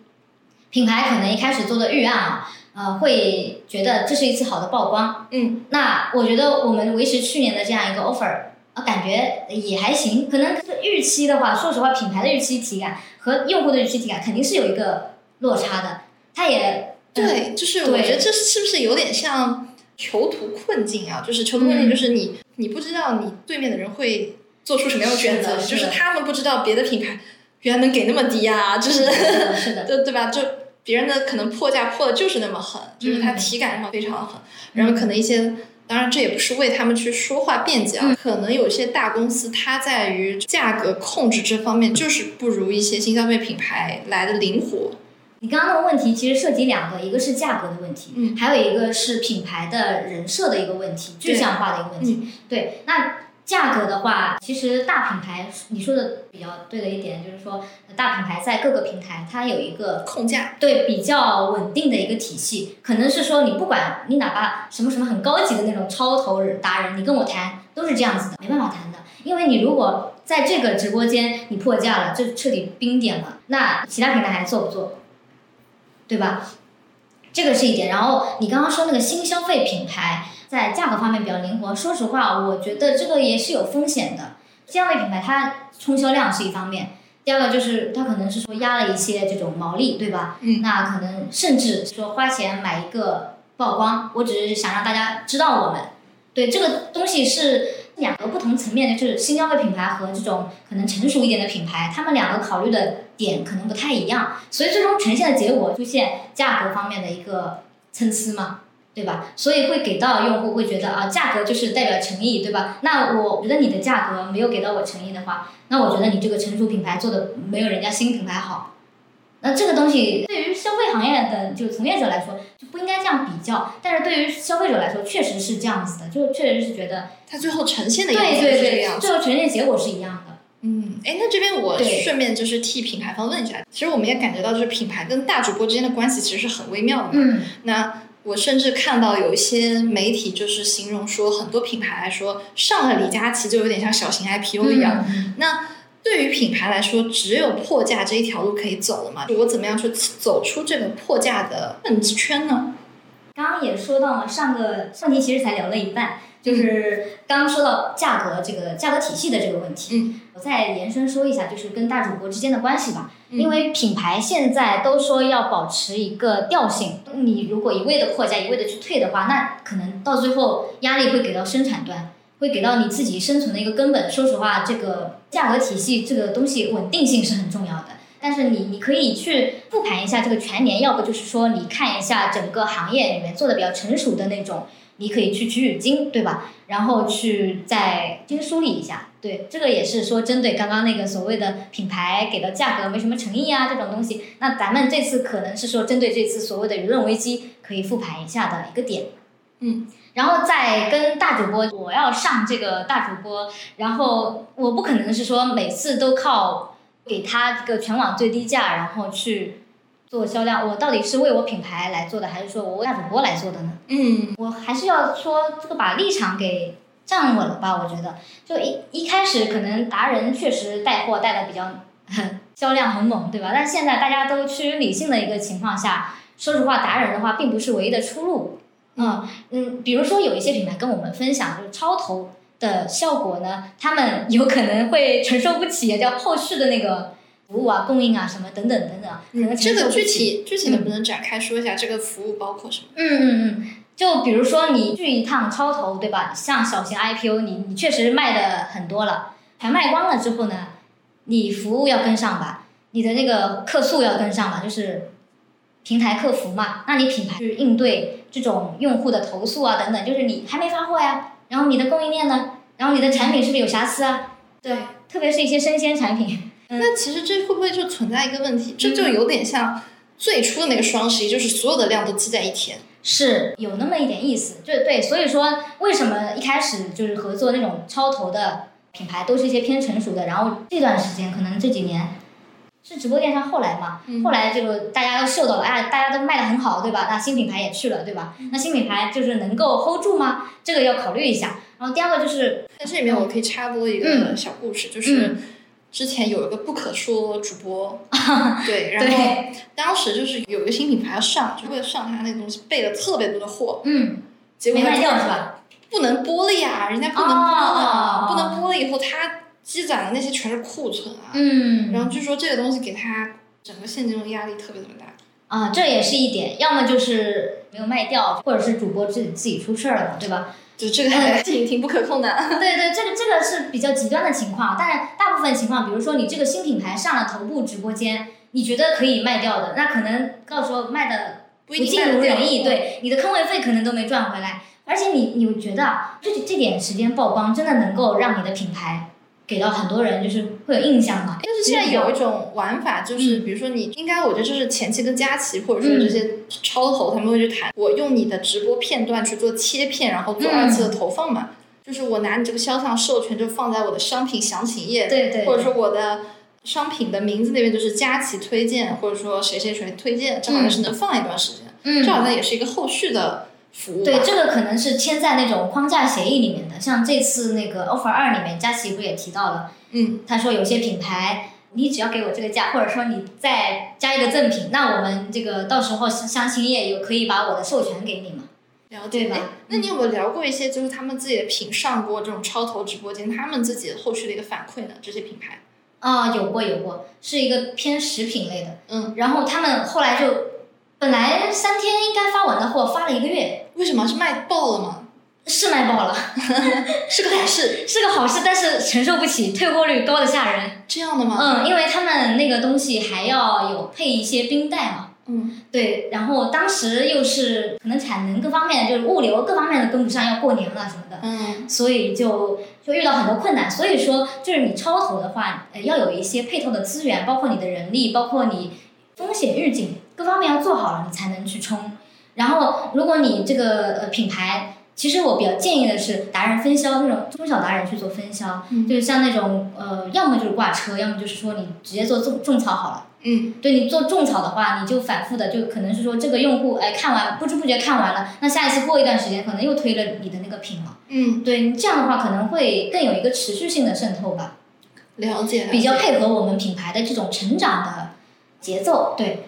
品牌可能一开始做的预案啊，呃，会觉得这是一次好的曝光。嗯，那我觉得我们维持去年的这样一个 offer，呃，感觉也还行。可能这个预期的话，说实话，品牌的预期体感和用户的预期体感肯定是有一个落差的。它也对，就是我觉得这是不是有点像囚徒困境啊？就是囚徒困境，嗯就是你、你不知道你对面的人会做出什么样的选择，就是他们不知道别的品牌原来能给那么低啊，就是是的，是的，对 *laughs* 对吧？就别人的可能破价破的就是那么狠，就是它嗯体感上非常狠，然后可能一些。当然，这也不是为他们去说话辩解嗯啊。可能有些大公司，它在于价格控制这方面，就是不如一些新消费品牌来的灵活。你刚刚那个问题其实涉及两个，一个是价格的问题，嗯还有一个是品牌的人设的一个问题，具象化的一个问题。对，那价格的话，其实大品牌你说的比较对的一点就是说，大品牌在各个平台它有一个控价，对比较稳定的一个体系，可能是说你不管你哪怕什么什么很高级的那种超头达人，你跟我谈都是这样子的，没办法谈的，因为你如果在这个直播间你破价了，就彻底冰点了，那其他平台还做不做？对吧？这个是一点。然后你刚刚说那个新消费品牌在价格方面比较灵活，说实话，我觉得这个也是有风险的。新消费品牌它冲销量是一方面，第二个就是它可能是说压了一些这种毛利，对吧？嗯那可能甚至说花钱买一个曝光，我只是想让大家知道我们。对这个东西是两个不同层面的，就是新消费品牌和这种可能成熟一点的品牌，他们两个考虑的点可能不太一样，所以最终呈现的结果出现价格方面的一个参差嘛，对吧？所以会给到用户会觉得啊，价格就是代表诚意，对吧？那我觉得你的价格没有给到我诚意的话，那我觉得你这个成熟品牌做的没有人家新品牌好。那这个东西对于消费行业的就从业者来说就不应该这样比较，但是对于消费者来说确实是这样子的，就确实是觉得它最后呈现的对样子对对是这个样，子。最后呈现结果是一样的。嗯，哎，那这边我顺便就是替品牌方问一下，其实我们也感觉到，就是品牌跟大主播之间的关系其实是很微妙的嘛。嗯那我甚至看到有一些媒体就是形容说，很多品牌来说，上了李佳琦就有点像小型 IPO 一样。嗯那对于品牌来说，只有破价这一条路可以走了嘛？我怎么样去走出这个破价的混圈呢？刚刚也说到了，上个上期其实才聊了一半，就是刚刚说到价格这个价格体系的这个问题。嗯，我再延伸说一下，就是跟大主播之间的关系吧。嗯因为品牌现在都说要保持一个调性，你如果一味的扩价，一味的去退的话，那可能到最后压力会给到生产端，会给到你自己生存的一个根本。说实话，这个价格体系这个东西稳定性是很重要的。但是你你可以去复盘一下这个全年，要不就是说你看一下整个行业里面做的比较成熟的那种，你可以去取取经，对吧？然后去再精梳理一下。对，这个也是说针对刚刚那个所谓的品牌给的价格没什么诚意啊这种东西，那咱们这次可能是说针对这次所谓的舆论危机可以复盘一下的一个点。嗯，然后再跟大主播，我要上这个大主播，然后我不可能是说每次都靠给他这个全网最低价，然后去做销量。我到底是为我品牌来做的，还是说我为大主播来做的呢？嗯我还是要说这个把立场给站稳了吧。我觉得，就一一开始可能达人确实带货带的比较销量很猛，对吧？但现在大家都趋于理性的一个情况下，说实话，达人的话并不是唯一的出路。嗯嗯，比如说有一些品牌跟我们分享，就是超投的效果呢，他们有可能会承受不起，叫后续的那个服务啊、供应啊什么等等等等，这个具体具体能不能展开说一下？这个服务包括什么？嗯嗯嗯，就比如说你去一趟超投，对吧？像小型 IPO，你你确实卖的很多了，全卖光了之后呢，你服务要跟上吧，你的那个客诉要跟上吧，就是平台客服嘛。那你品牌去应对这种用户的投诉啊等等，就是你还没发货呀，然后你的供应链呢，然后你的产品是不是有瑕疵啊？对，特别是一些生鲜产品。那其实这会不会就存在一个问题？这就有点像最初的那个双十一，就是所有的量都积在一天。是有那么一点意思，就对，所以说为什么一开始就是合作那种超头的品牌都是一些偏成熟的，然后这段时间可能这几年是直播电商后来嘛，嗯后来这个大家都嗅到了，哎，大家都卖的很好，对吧？那新品牌也去了，对吧？那新品牌就是能够 hold 住吗？这个要考虑一下。然后第二个就是，在这里面我可以插播一个嗯小故事，就是之前有一个不可说主播，*laughs* 对，然后，当时就是有一个新品牌要上，就为了上他那个东西备了特别多的货，嗯，结果没卖掉是吧？不能播了呀，人家不能播了，哦不能播了以后，他积攒的那些全是库存啊，嗯，然后据说这个东西给他整个现金流压力特别特别大。啊，这也是一点，要么就是没有卖掉，或者是主播自己自己出事儿了，对吧？就这个还 *laughs* 挺挺不可控的。对对，这个这个是比较极端的情况，但是大部分情况，比如说你这个新品牌上了头部直播间，你觉得可以卖掉的，那可能到时候卖的不尽如人意，对，你的坑位费可能都没赚回来，而且你你觉得啊，这这点时间曝光真的能够让你的品牌给到很多人就是会有印象嘛？但是现在有一种玩法，就是比如说你应该，我觉得就是前期跟佳琪或者说这些超头他们会去谈，我用你的直播片段去做切片，然后做二次的投放嘛。就是我拿你这个肖像授权就放在我的商品详情页，对对，或者说我的商品的名字那边就是佳琪推荐，或者说谁谁谁推荐，这好像是能放一段时间，嗯。这好像也是一个后续的服务。对，这个可能是签在那种框架协议里面的，像这次那个 offer 二里面，佳琪不也提到了，嗯，他说有些品牌，你只要给我这个价，或者说你再加一个赠品，那我们这个到时候相亲页有可以把我的授权给你嘛？了解对吧哎那你有没有聊过一些就是他们自己的品上过这种超投直播间，他们自己后续的一个反馈呢？这些品牌，啊、有过有过，是一个偏食品类的，嗯，然后他们后来就本来三天应该发完的货，发了一个月，为什么是卖爆了吗？是卖爆了，*laughs* 是个好事，*laughs* 是个好事，但是承受不起，退货率高的吓人。这样的吗？嗯，因为他们那个东西还要有配一些冰袋嘛。嗯对，然后当时又是可能产能各方面，就是物流各方面的跟不上，要过年了什么的，嗯所以就就遇到很多困难。所以说，就是你超投的话，呃，要有一些配套的资源，包括你的人力，包括你风险预警各方面要做好了，你才能去冲。然后，如果你这个呃品牌，其实我比较建议的是达人分销那种中小达人去做分销，嗯就是像那种呃，要么就是挂车，要么就是说你直接做种种草好了。嗯对你做种草的话，你就反复的，就可能是说这个用户哎看完不知不觉看完了，那下一次过一段时间可能又推了你的那个品了。嗯，对你这样的话可能会更有一个持续性的渗透吧，了解，比较配合我们品牌的这种成长的节奏。对，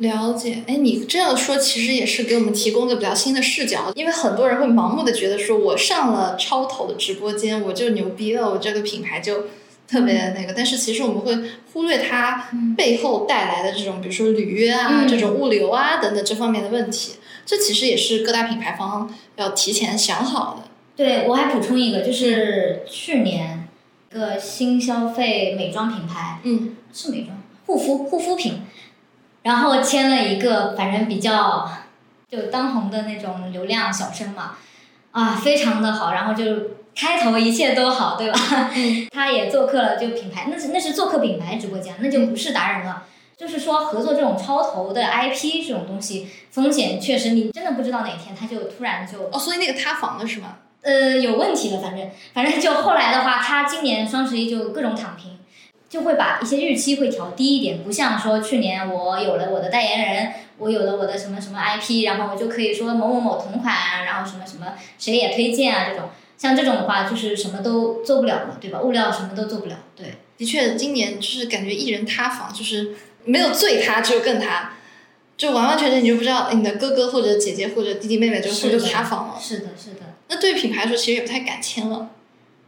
了解，哎，你这样说其实也是给我们提供个比较新的视角，因为很多人会盲目的觉得说，我上了超投的直播间，我就牛逼了，我这个品牌就特别那个。但是其实我们会忽略它背后带来的这种，比如说履约啊、这种物流啊等等这方面的问题。这其实也是各大品牌方要提前想好的。对，我还补充一个，就是去年一个新消费美妆品牌，嗯，是美妆护肤护肤品。然后签了一个，反正比较就当红的那种流量小生嘛，啊，非常的好。然后就开头一切都好，对吧？*laughs* 他也做客了就品牌，那是那是做客品牌直播间，那就不是达人了。就是说合作这种超投的 IP 这种东西，风险确实你真的不知道哪天他就突然就哦，所以那个塌房了是吗？呃，有问题了，反正反正就后来的话，他今年双十一就各种躺平。就会把一些日期会调低一点，不像说去年我有了我的代言人，我有了我的什么什么 IP，然后我就可以说某某某同款啊，然后什么什么谁也推荐啊这种，像这种的话就是什么都做不了了，对吧？物料什么都做不了，对。的确，今年就是感觉艺人塌房，就是没有最塌，只有更塌，就完完全全你就不知道你的哥哥或者姐姐或者弟弟妹妹就就塌房了。是的，是的。那对于品牌来说，其实也不太敢签了。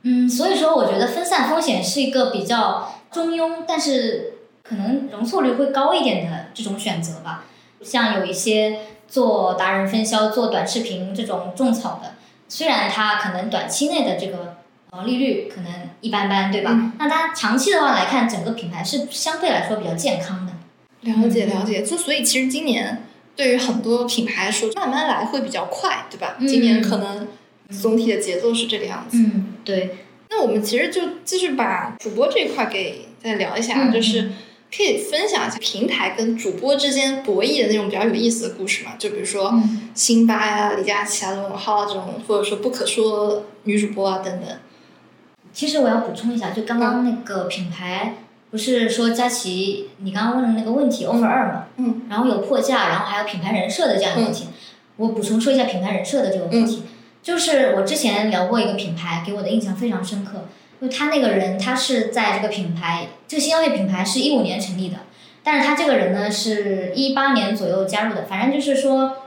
嗯，所以说我觉得分散风险是一个比较。中庸，但是可能容错率会高一点的这种选择吧。像有一些做达人分销、做短视频这种种草的，虽然它可能短期内的这个毛利率可能一般般，对吧？那它长期的话来看，整个品牌是相对来说比较健康的。了解了解，就所以其实今年对于很多品牌来说，慢慢来会比较快，对吧？今年可能总体的节奏是这个样子。嗯，对。那我们其实就继续把主播这一块给再聊一下，就是可以分享一下平台跟主播之间博弈的那种比较有意思的故事嘛？就比如说辛巴呀、李佳琦啊、罗永浩这种，或者说不可说女主播啊等等。其实我要补充一下，就刚刚那个品牌不是说佳琦你刚刚问的那个问题 offer 二嘛？嗯。然后有破价，然后还有品牌人设的这样的问题。我补充说一下品牌人设的这个问题。就是我之前聊过一个品牌，给我的印象非常深刻。就他那个人，他是在这个品牌，这个新消费品牌是一五年成立的，但是他这个人呢是一八年左右加入的，反正就是说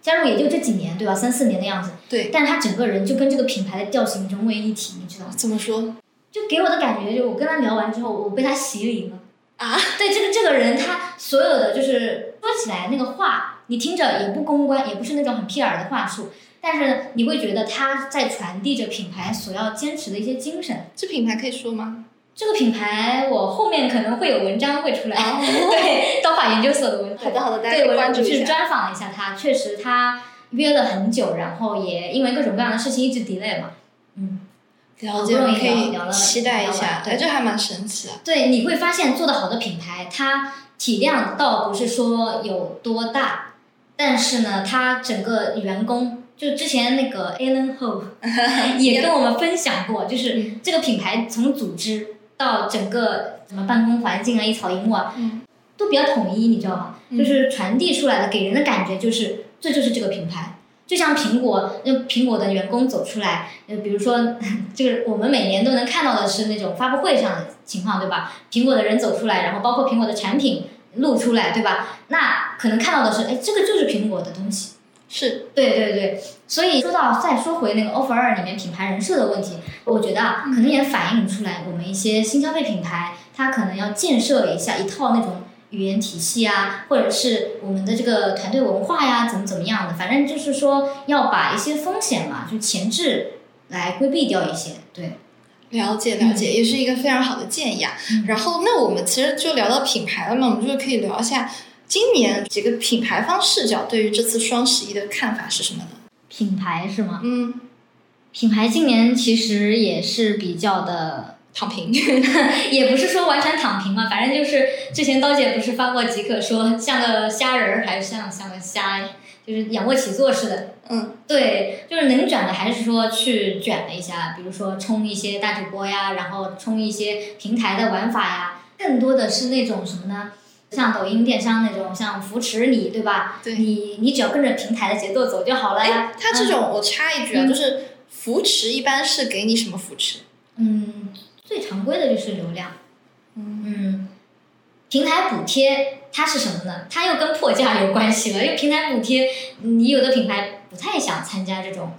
加入也就这几年，对吧？三四年的样子。对。但他整个人就跟这个品牌的调性融为一体，你知道吗？怎么说？就给我的感觉，就我跟他聊完之后，我被他洗礼了。啊？对，这个这个人，他所有的就是说起来那个话，你听着也不公关，也不是那种很屁耳的话术。但是你会觉得他在传递着品牌所要坚持的一些精神。这品牌可以说吗？这个品牌我后面可能会有文章会出来。*laughs* 对，刀法研究所的文。好的好的，大家关注一下。去专访了一下他，确实他约了很久，然后也因为各种各样的事情一直 delay 嘛。嗯。了解，可以期待一下。对，这还蛮神奇的。对，你会发现做的好的品牌，它体量倒不是说有多大，但是呢，它整个员工。就之前那个 Alan Ho *laughs* 也跟我们分享过，就是这个品牌从组织到整个什么办公环境啊、一草一木啊，都比较统一，你知道吗？就是传递出来的给人的感觉就是，这就是这个品牌。就像苹果，那苹果的员工走出来，呃，比如说就是我们每年都能看到的是那种发布会上的情况，对吧？苹果的人走出来，然后包括苹果的产品露出来，对吧？那可能看到的是，哎，这个就是苹果的东西。是对对对，所以说到再说回那个 offer 二里面品牌人设的问题，我觉得啊，可能也反映出来我们一些新消费品牌，它可能要建设一下一套那种语言体系啊，或者是我们的这个团队文化呀，怎么怎么样的，反正就是说要把一些风险嘛，就前置来规避掉一些。对，了解了解，也是一个非常好的建议啊。然后那我们其实就聊到品牌了嘛，我们就可以聊一下。今年几个品牌方视角对于这次双十一的看法是什么呢？品牌是吗？嗯，品牌今年其实也是比较的躺平，*laughs* 也不是说完全躺平嘛，反正就是之前刀姐不是发过即可说像个虾仁儿，还是像像个虾，就是仰卧起坐似的。嗯，对，就是能卷的还是说去卷了一下，比如说冲一些大主播呀，然后冲一些平台的玩法呀，更多的是那种什么呢？像抖音电商那种，像扶持你，对吧？对。你你只要跟着平台的节奏走就好了呀。他这种我插一句啊，就是扶持一般是给你什么扶持？嗯，最常规的就是流量。嗯。平台补贴它是什么呢？它又跟破价有关系了。因为平台补贴，你有的品牌不太想参加这种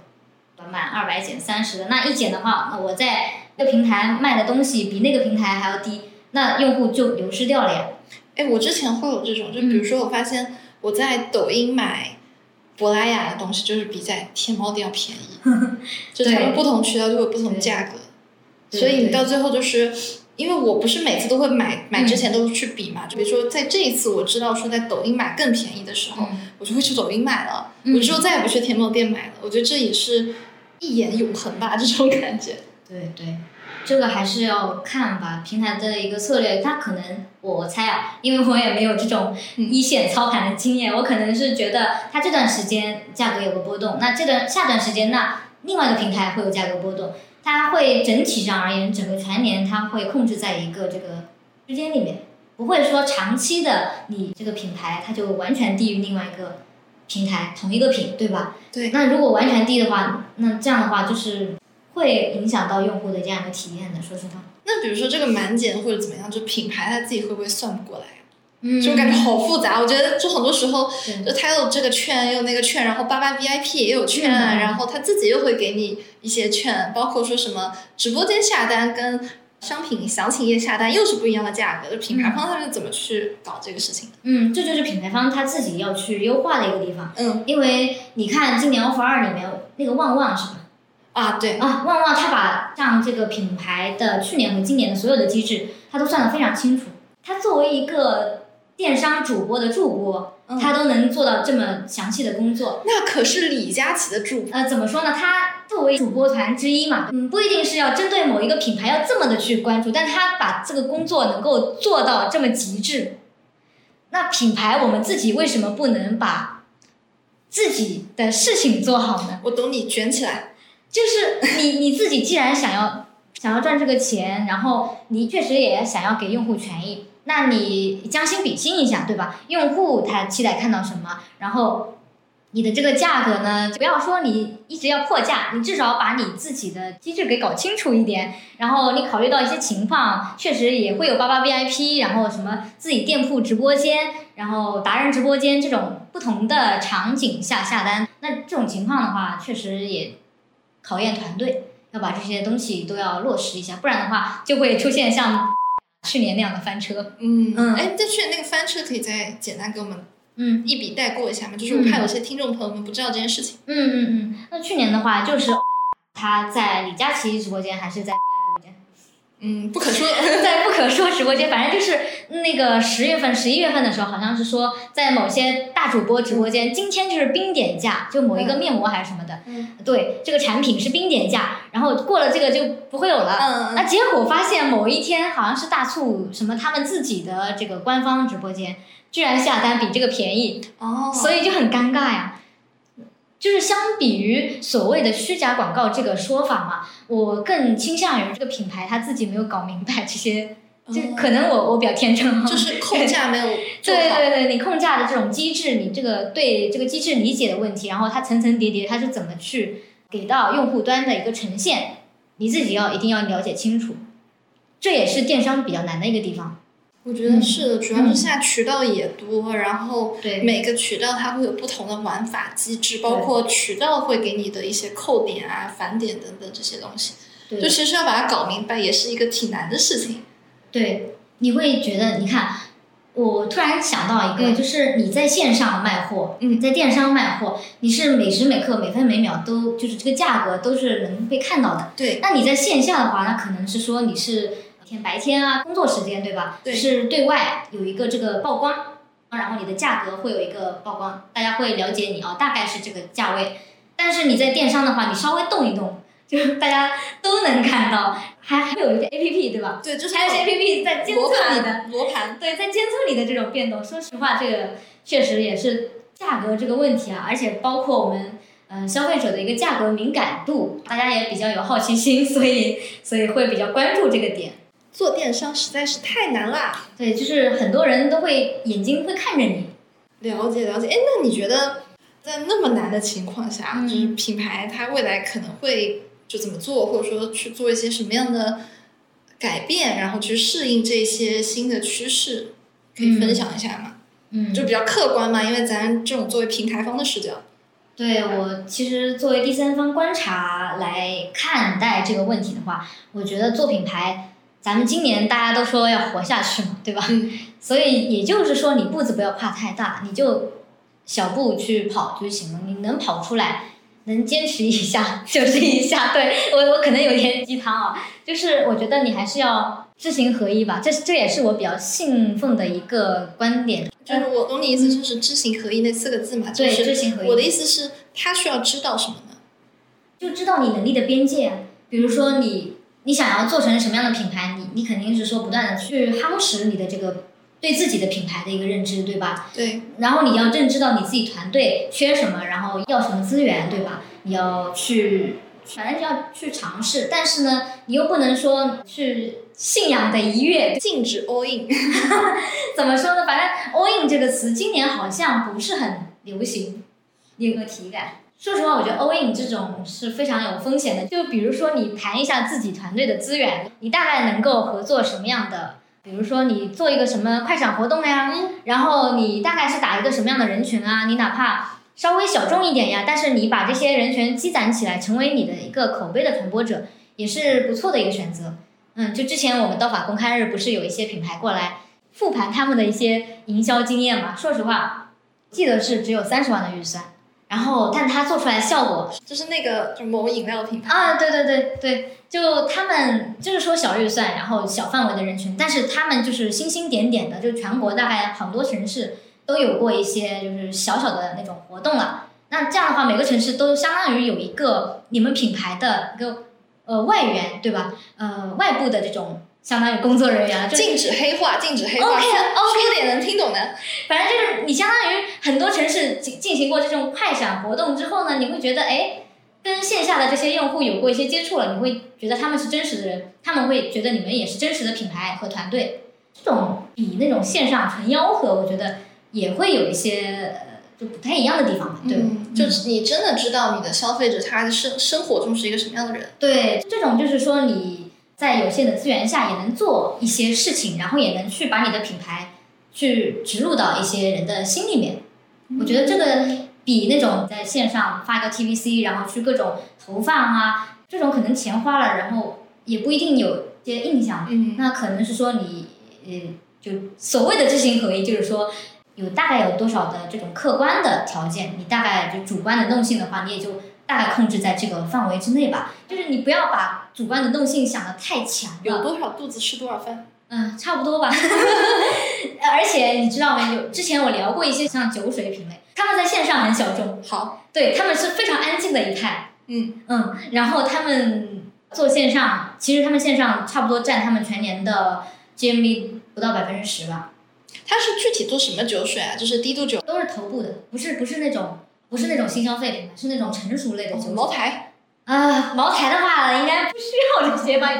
满二百减三十的，那一减的话，那我在这个平台卖的东西比那个平台还要低，那用户就流失掉了呀。哎，我之前会有这种，就比如说我发现我在抖音买珀莱雅的东西，就是比在天猫店要便宜，*laughs* 就是他们不同渠道就有不同的价格，所以你到最后就是。因为我不是每次都会买，买之前都去比嘛。就比如说，在这一次我知道说在抖音买更便宜的时候，我就会去抖音买了。我之后再也不去天猫店买了。我觉得这也是一眼永恒吧，这种感觉。对对，这个还是要看吧，平台的一个策略。它可能我猜啊，因为我也没有这种一线操盘的经验，我可能是觉得它这段时间价格有个波动，那这段下段时间那另外一个平台会有价格波动。它会整体上而言，整个全年它会控制在一个这个区间里面，不会说长期的你这个品牌它就完全低于另外一个平台同一个品，对吧？对。那如果完全低的话，那这样的话就是会影响到用户的这样一个体验的。说实话。那比如说这个满减或者怎么样，就品牌它自己会不会算不过来？嗯就感觉好复杂，我觉得就很多时候，就他有这个券，有那个券，然后八八 VIP 也有券，然后他自己又会给你一些券，包括说什么直播间下单跟商品详情页下单又是不一样的价格，就品牌方他是怎么去搞这个事情的？嗯，这就是品牌方他自己要去优化的一个地方。嗯，因为你看今年 offer 二里面那个旺旺是吧？啊，对啊，旺旺他把像这个品牌的去年和今年的所有的机制，他都算得非常清楚。他作为一个电商主播的助播，他都能做到这么详细的工作，那可是李佳琦的助播。呃，怎么说呢？他作为主播团之一嘛，嗯，不一定是要针对某一个品牌要这么的去关注，但他把这个工作能够做到这么极致，那品牌我们自己为什么不能把自己的事情做好呢？我懂你，卷起来，就是你你自己既然想要想要赚这个钱，然后你确实也想要给用户权益。那你将心比心一下，对吧？用户他期待看到什么？然后你的这个价格呢？不要说你一直要破价，你至少把你自己的机制给搞清楚一点。然后你考虑到一些情况，确实也会有八八 VIP，然后什么自己店铺直播间，然后达人直播间这种不同的场景下下单。那这种情况的话，确实也考验团队，要把这些东西都要落实一下，不然的话就会出现像。*laughs* 去年那样的翻车，嗯嗯，哎，但去年那个翻车可以再简单给我们嗯一笔带过一下吗？就是我怕有些听众朋友们不知道这件事情。嗯嗯嗯，那去年的话就是 *laughs* 他在李佳琦直播间还是在。嗯，不可说，*laughs* 在不可说直播间，反正就是那个十月份、十一月份的时候，好像是说在某些大主播直播间，今天就是冰点价，就某一个面膜还是什么的，对，这个产品是冰点价，然后过了这个就不会有了。嗯那结果发现某一天好像是大促什么，他们自己的这个官方直播间居然下单比这个便宜，哦，所以就很尴尬呀。就是相比于所谓的虚假广告这个说法嘛，我更倾向于这个品牌他自己没有搞明白这些，就可能我我比较天真，就是控价没有 *laughs* 对对对，你控价的这种机制，你这个对这个机制理解的问题，然后它层层叠叠，它是怎么去给到用户端的一个呈现，你自己要一定要了解清楚，这也是电商比较难的一个地方。我觉得是的，主要是现在渠道也多，然后对每个渠道它会有不同的玩法机制，包括渠道会给你的一些扣点啊、返点等等这些东西，就其实要把它搞明白，也是一个挺难的事情。对，你会觉得，你看，我突然想到一个，就是你在线上卖货，嗯，在电商卖货，你是每时每刻、每分每秒都就是这个价格都是能被看到的。对，那你在线下的话，那可能是说你是。天白天啊，工作时间对吧？对，是对外有一个这个曝光，然后你的价格会有一个曝光，大家会了解你哦，大概是这个价位。但是你在电商的话，你稍微动一动，就大家都能看到，还还有一个 A P P 对吧？对，就是还有些 A P P 在监测你的罗盘，对，在监测你的这种变动。说实话，这个确实也是价格这个问题啊，而且包括我们嗯消费者的一个价格敏感度，大家也比较有好奇心，所以所以会比较关注这个点。做电商实在是太难啦。对，就是很多人都会眼睛会看着你。了解了解，哎，那你觉得在那么难的情况下，就是品牌它未来可能会就怎么做，或者说去做一些什么样的改变，然后去适应这些新的趋势？可以分享一下吗？嗯，就比较客观嘛，因为咱这种作为平台方的视角。对我其实作为第三方观察来看待这个问题的话，我觉得做品牌，咱们今年大家都说要活下去嘛，对吧？嗯 *laughs* 所以也就是说，你步子不要跨太大，你就小步去跑就行了。你能跑出来，能坚持一下就是一下。对我，我可能有点鸡汤啊，就是我觉得你还是要知行合一吧。这这也是我比较信奉的一个观点。就是我懂你意思，就是知行合一那四个字嘛，就对，是知行合一。我的意思是，他需要知道什么呢？就知道你能力的边界啊。比如说你你想要做成什么样的品牌，你你肯定是说不断的去夯实你的这个对自己的品牌的一个认知，对吧？对，然后你要认知到你自己团队缺什么，然后要什么资源，对吧？你要去，反正就要去尝试，但是呢，你又不能说去信仰的一跃，禁止 all in。*laughs* 怎么说呢？反正 all in 这个词今年好像不是很流行，你有个体感。说实话，我觉得 all in 这种是非常有风险的。就比如说你盘一下自己团队的资源，你大概能够合作什么样的？比如说你做一个什么快闪活动呀，然后你大概是打一个什么样的人群啊？你哪怕稍微小众一点呀，但是你把这些人群积攒起来，成为你的一个口碑的传播者，也是不错的一个选择。嗯，就之前我们刀法公开日不是有一些品牌过来复盘他们的一些营销经验嘛？说实话，记得是只有三十万的预算，然后但他做出来的效果就是那个就某饮料品牌，啊，对对对对，就他们就是说小预算，然后小范围的人群，但是他们就是星星点点的，就全国大概很多城市都有过一些就是小小的那种活动了。那这样的话，每个城市都相当于有一个你们品牌的一个呃外援，对吧？呃，外部的这种相当于工作人员禁止黑化，禁止黑化，OK，说 OK 说点能听懂的。反正就是你相当于很多城市进进行过这种快闪活动之后呢，你会觉得哎，跟线下的这些用户有过一些接触了，你会觉得他们是真实的人，他们会觉得你们也是真实的品牌和团队。这种比那种线上纯吆喝，我觉得也会有一些呃就不太一样的地方吧，对就是你真的知道你的消费者他的生生活中是一个什么样的人。对，这种就是说你在有限的资源下也能做一些事情，然后也能去把你的品牌去植入到一些人的心里面。我觉得这个比那种在线上发一个 TVC，然后去各种投放啊，这种可能钱花了，然后也不一定有一些印象。嗯那可能是说你呃，就所谓的知行合一，就是说有大概有多少的这种客观的条件，你大概就主观能动性的话，你也就大概控制在这个范围之内吧。就是你不要把主观能动性想的太强了。有多少肚子吃多少饭。嗯，差不多吧。*laughs* 而且你知道没有？之前我聊过一些像酒水品类，他们在线上很小众，好，对他们是非常安静的一派。嗯嗯，然后他们做线上，其实他们线上差不多占他们全年的 GMV 不到百分之十吧，他是具体做什么酒水啊？就是低度酒、都是头部的，不是不是那种不是那种新消费品牌，是那种成熟类的酒茅台。啊。茅台的话应该不需要这些吧，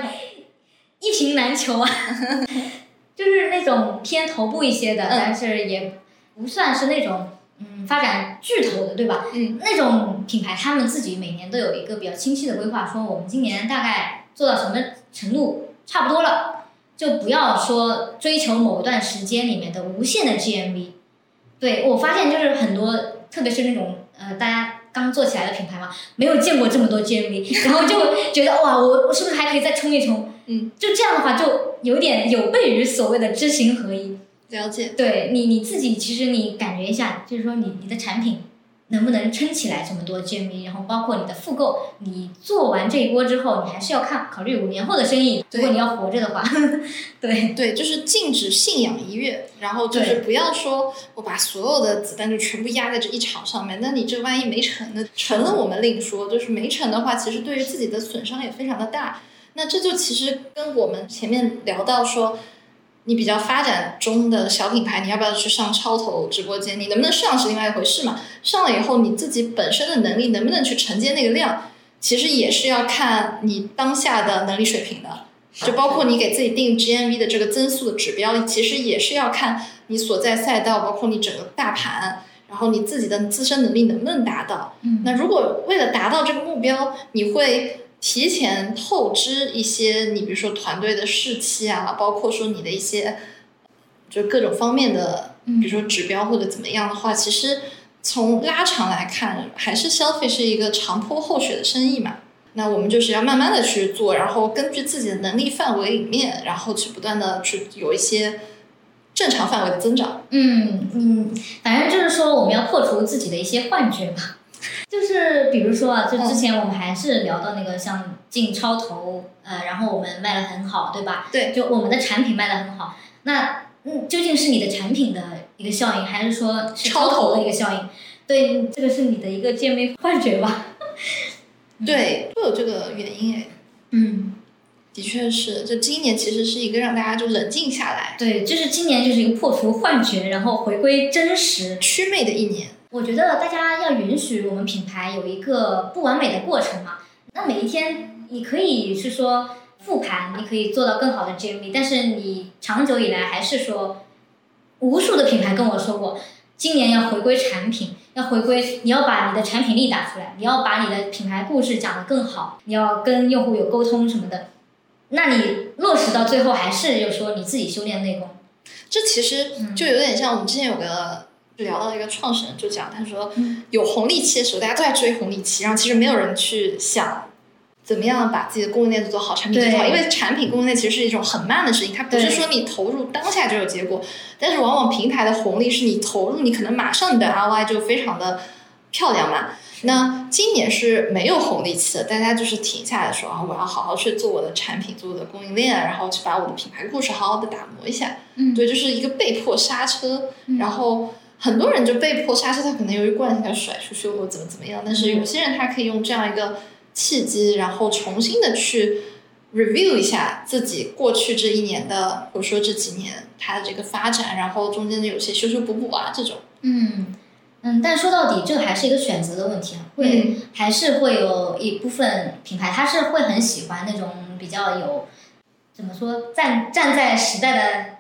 一瓶难求啊。*laughs* 就是那种偏头部一些的，嗯但是也不算是那种嗯发展巨头的，对吧？嗯那种品牌，他们自己每年都有一个比较清晰的规划，说我们今年大概做到什么程度，差不多了，就不要说追求某一段时间里面的无限的 GMV。对我发现就是很多，特别是那种呃大家刚做起来的品牌嘛，没有见过这么多 GMV，*laughs* 然后就觉得哇，我我是不是还可以再冲一冲？嗯，就这样的话，就有点有悖于所谓的知行合一。了解。对你你自己，其实你感觉一下，就是说你你的产品能不能撑起来这么多 GMV，然后包括你的复购，你做完这一波之后，你还是要看考虑五年后的生意。如果你要活着的话，*laughs* 对对，就是禁止信仰一跃，然后就是不要说我把所有的子弹就全部压在这一场上面，那你这万一没成呢？成了我们另说，就是没成的话，其实对于自己的损伤也非常的大。那这就其实跟我们前面聊到说，你比较发展中的小品牌，你要不要去上超投直播间？你能不能上是另外一回事嘛？上了以后，你自己本身的能力能不能去承接那个量，其实也是要看你当下的能力水平的。就包括你给自己定 GMV 的这个增速的指标，其实也是要看你所在赛道，包括你整个大盘，然后你自己的自身能力能不能达到。嗯那如果为了达到这个目标，你会提前透支一些你比如说团队的士气啊，包括说你的一些就各种方面的，比如说指标或者怎么样的话，其实从拉长来看，还是消费是一个长坡厚雪的生意嘛。那我们就是要慢慢的去做，然后根据自己的能力范围里面，然后去不断的去有一些正常范围的增长。嗯嗯，反正就是说我们要破除自己的一些幻觉吧。就是比如说啊，就之前我们还是聊到那个像进超投，呃，然后我们卖的很好，对吧？对，就我们的产品卖的很好，那嗯，究竟是你的产品的一个效应，还是说是超投的一个效应？对，这个是你的一个见面幻觉吧？*laughs* 对，会有这个原因哎，嗯，的确是，就今年其实是一个让大家就冷静下来、对，就是今年就是一个破除幻觉，然后回归真实。祛魅的一年。我觉得大家要允许我们品牌有一个不完美的过程嘛。那每一天你可以是说复盘，你可以做到更好的 GMV，但是你长久以来还是说，无数的品牌跟我说过，今年要回归产品，要回归，你要把你的产品力打出来，你要把你的品牌故事讲得更好，你要跟用户有沟通什么的。那你落实到最后，还是就说你自己修炼内功。这其实就有点像我们之前有个就聊到一个创始人就讲，他说嗯。有红利期的时候，大家都在追红利期，然后其实没有人去想怎么样把自己的供应链做好，产品做好，因为产品供应链其实是一种很慢的事情，它不是说你投入当下就有结果，但是往往平台的红利是你投入，你可能马上你的 ROI 就非常的漂亮嘛。那今年是没有红利期的，大家就是停下来说啊，我要好好去做我的产品，做我的供应链，然后去把我的品牌故事好好的打磨一下。嗯。对，就是一个被迫刹车，嗯。然后很多人就被迫刹车，他可能由于惯性他甩出去或者怎么怎么样，但是有些人他可以用这样一个契机，然后重新的去 review 一下自己过去这一年的，或者说这几年他的这个发展，然后中间的有些修修补补啊这种。嗯嗯，但说到底，这个还是一个选择的问题啊，会、嗯还是会有一部分品牌，他是会很喜欢那种比较有怎么说站站在时代的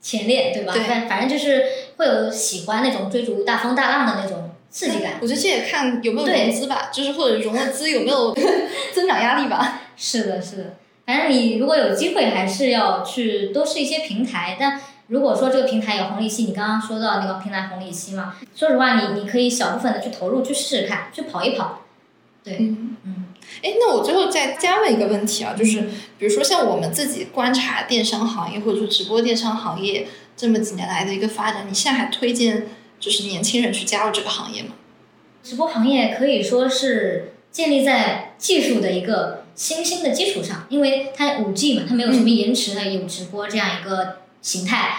前列，对吧？对反反正就是会有喜欢那种追逐大风大浪的那种刺激感。我觉得这也看有没有对融资吧，就是或者融了资有没有 *laughs* 增长压力吧。*laughs* 是的，是的。反正你如果有机会，还是要去多试一些平台。但如果说这个平台有红利期，你刚刚说到那个平台红利期嘛，说实话，你你可以小部分的去投入，去试试看，去跑一跑。对，嗯。嗯哎，那我最后再加问一个问题啊，就是比如说像我们自己观察电商行业或者说直播电商行业这么几年来的一个发展，你现在还推荐就是年轻人去加入这个行业吗？直播行业可以说是建立在技术的一个新兴的基础上，因为它五 G 嘛，它没有什么延迟，的有直播这样一个形态。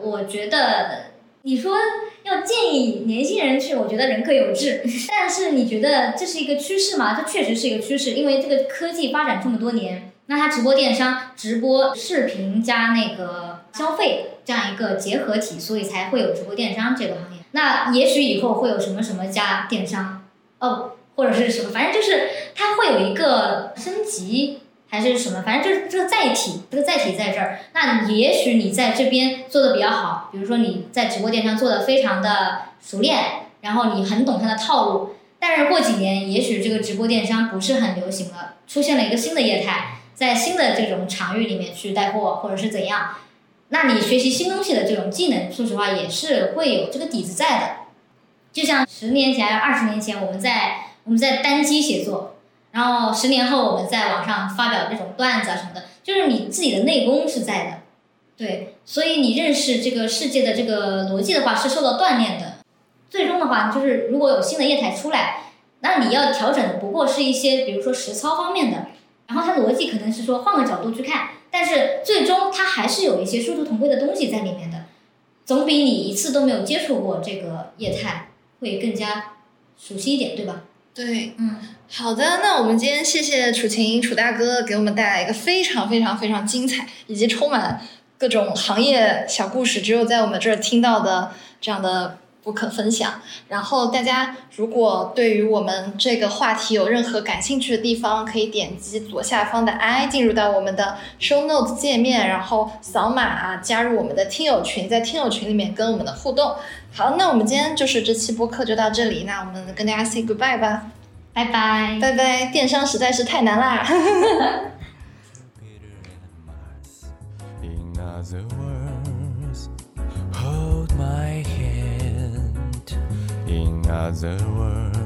我觉得你说要建议年轻人去，我觉得人各有志，*laughs* 但是你觉得这是一个趋势吗？这确实是一个趋势，因为这个科技发展这么多年，那它直播电商、直播视频加那个消费这样一个结合体，所以才会有直播电商这个行业。那也许以后会有什么什么加电商，哦，或者是什么，反正就是它会有一个升级还是什么，反正就是这个载体，这个载体在这儿。那也许你在这边做的比较好，比如说你在直播电商做的非常的熟练，然后你很懂它的套路，但是过几年，也许这个直播电商不是很流行了，出现了一个新的业态，在新的这种场域里面去带货，或者是怎样。那你学习新东西的这种技能，说实话也是会有这个底子在的。就像十年前、二十年前，我们在我们在单机写作，然后十年后我们在网上发表这种段子啊什么的，就是你自己的内功是在的，对，所以你认识这个世界的这个逻辑的话是受到锻炼的。最终的话，就是如果有新的业态出来，那你要调整的不过是一些，比如说实操方面的，然后它逻辑可能是说换个角度去看，但是最终它还是有一些殊途同归的东西在里面的，总比你一次都没有接触过这个业态会更加熟悉一点，对吧？对，嗯，好的，那我们今天谢谢楚晴楚大哥给我们带来一个非常非常非常精彩以及充满各种行业小故事，只有在我们这儿听到的这样的不可分享。然后大家如果对于我们这个话题有任何感兴趣的地方，可以点击左下方的 i 进入到我们的 show notes 界面，然后扫码、啊、加入我们的听友群，在听友群里面跟我们的互动。好，那我们今天就是这期播客就到这里，那我们跟大家 say goodbye 吧。拜拜。拜拜，电商实在是太难啦。*laughs* in other words.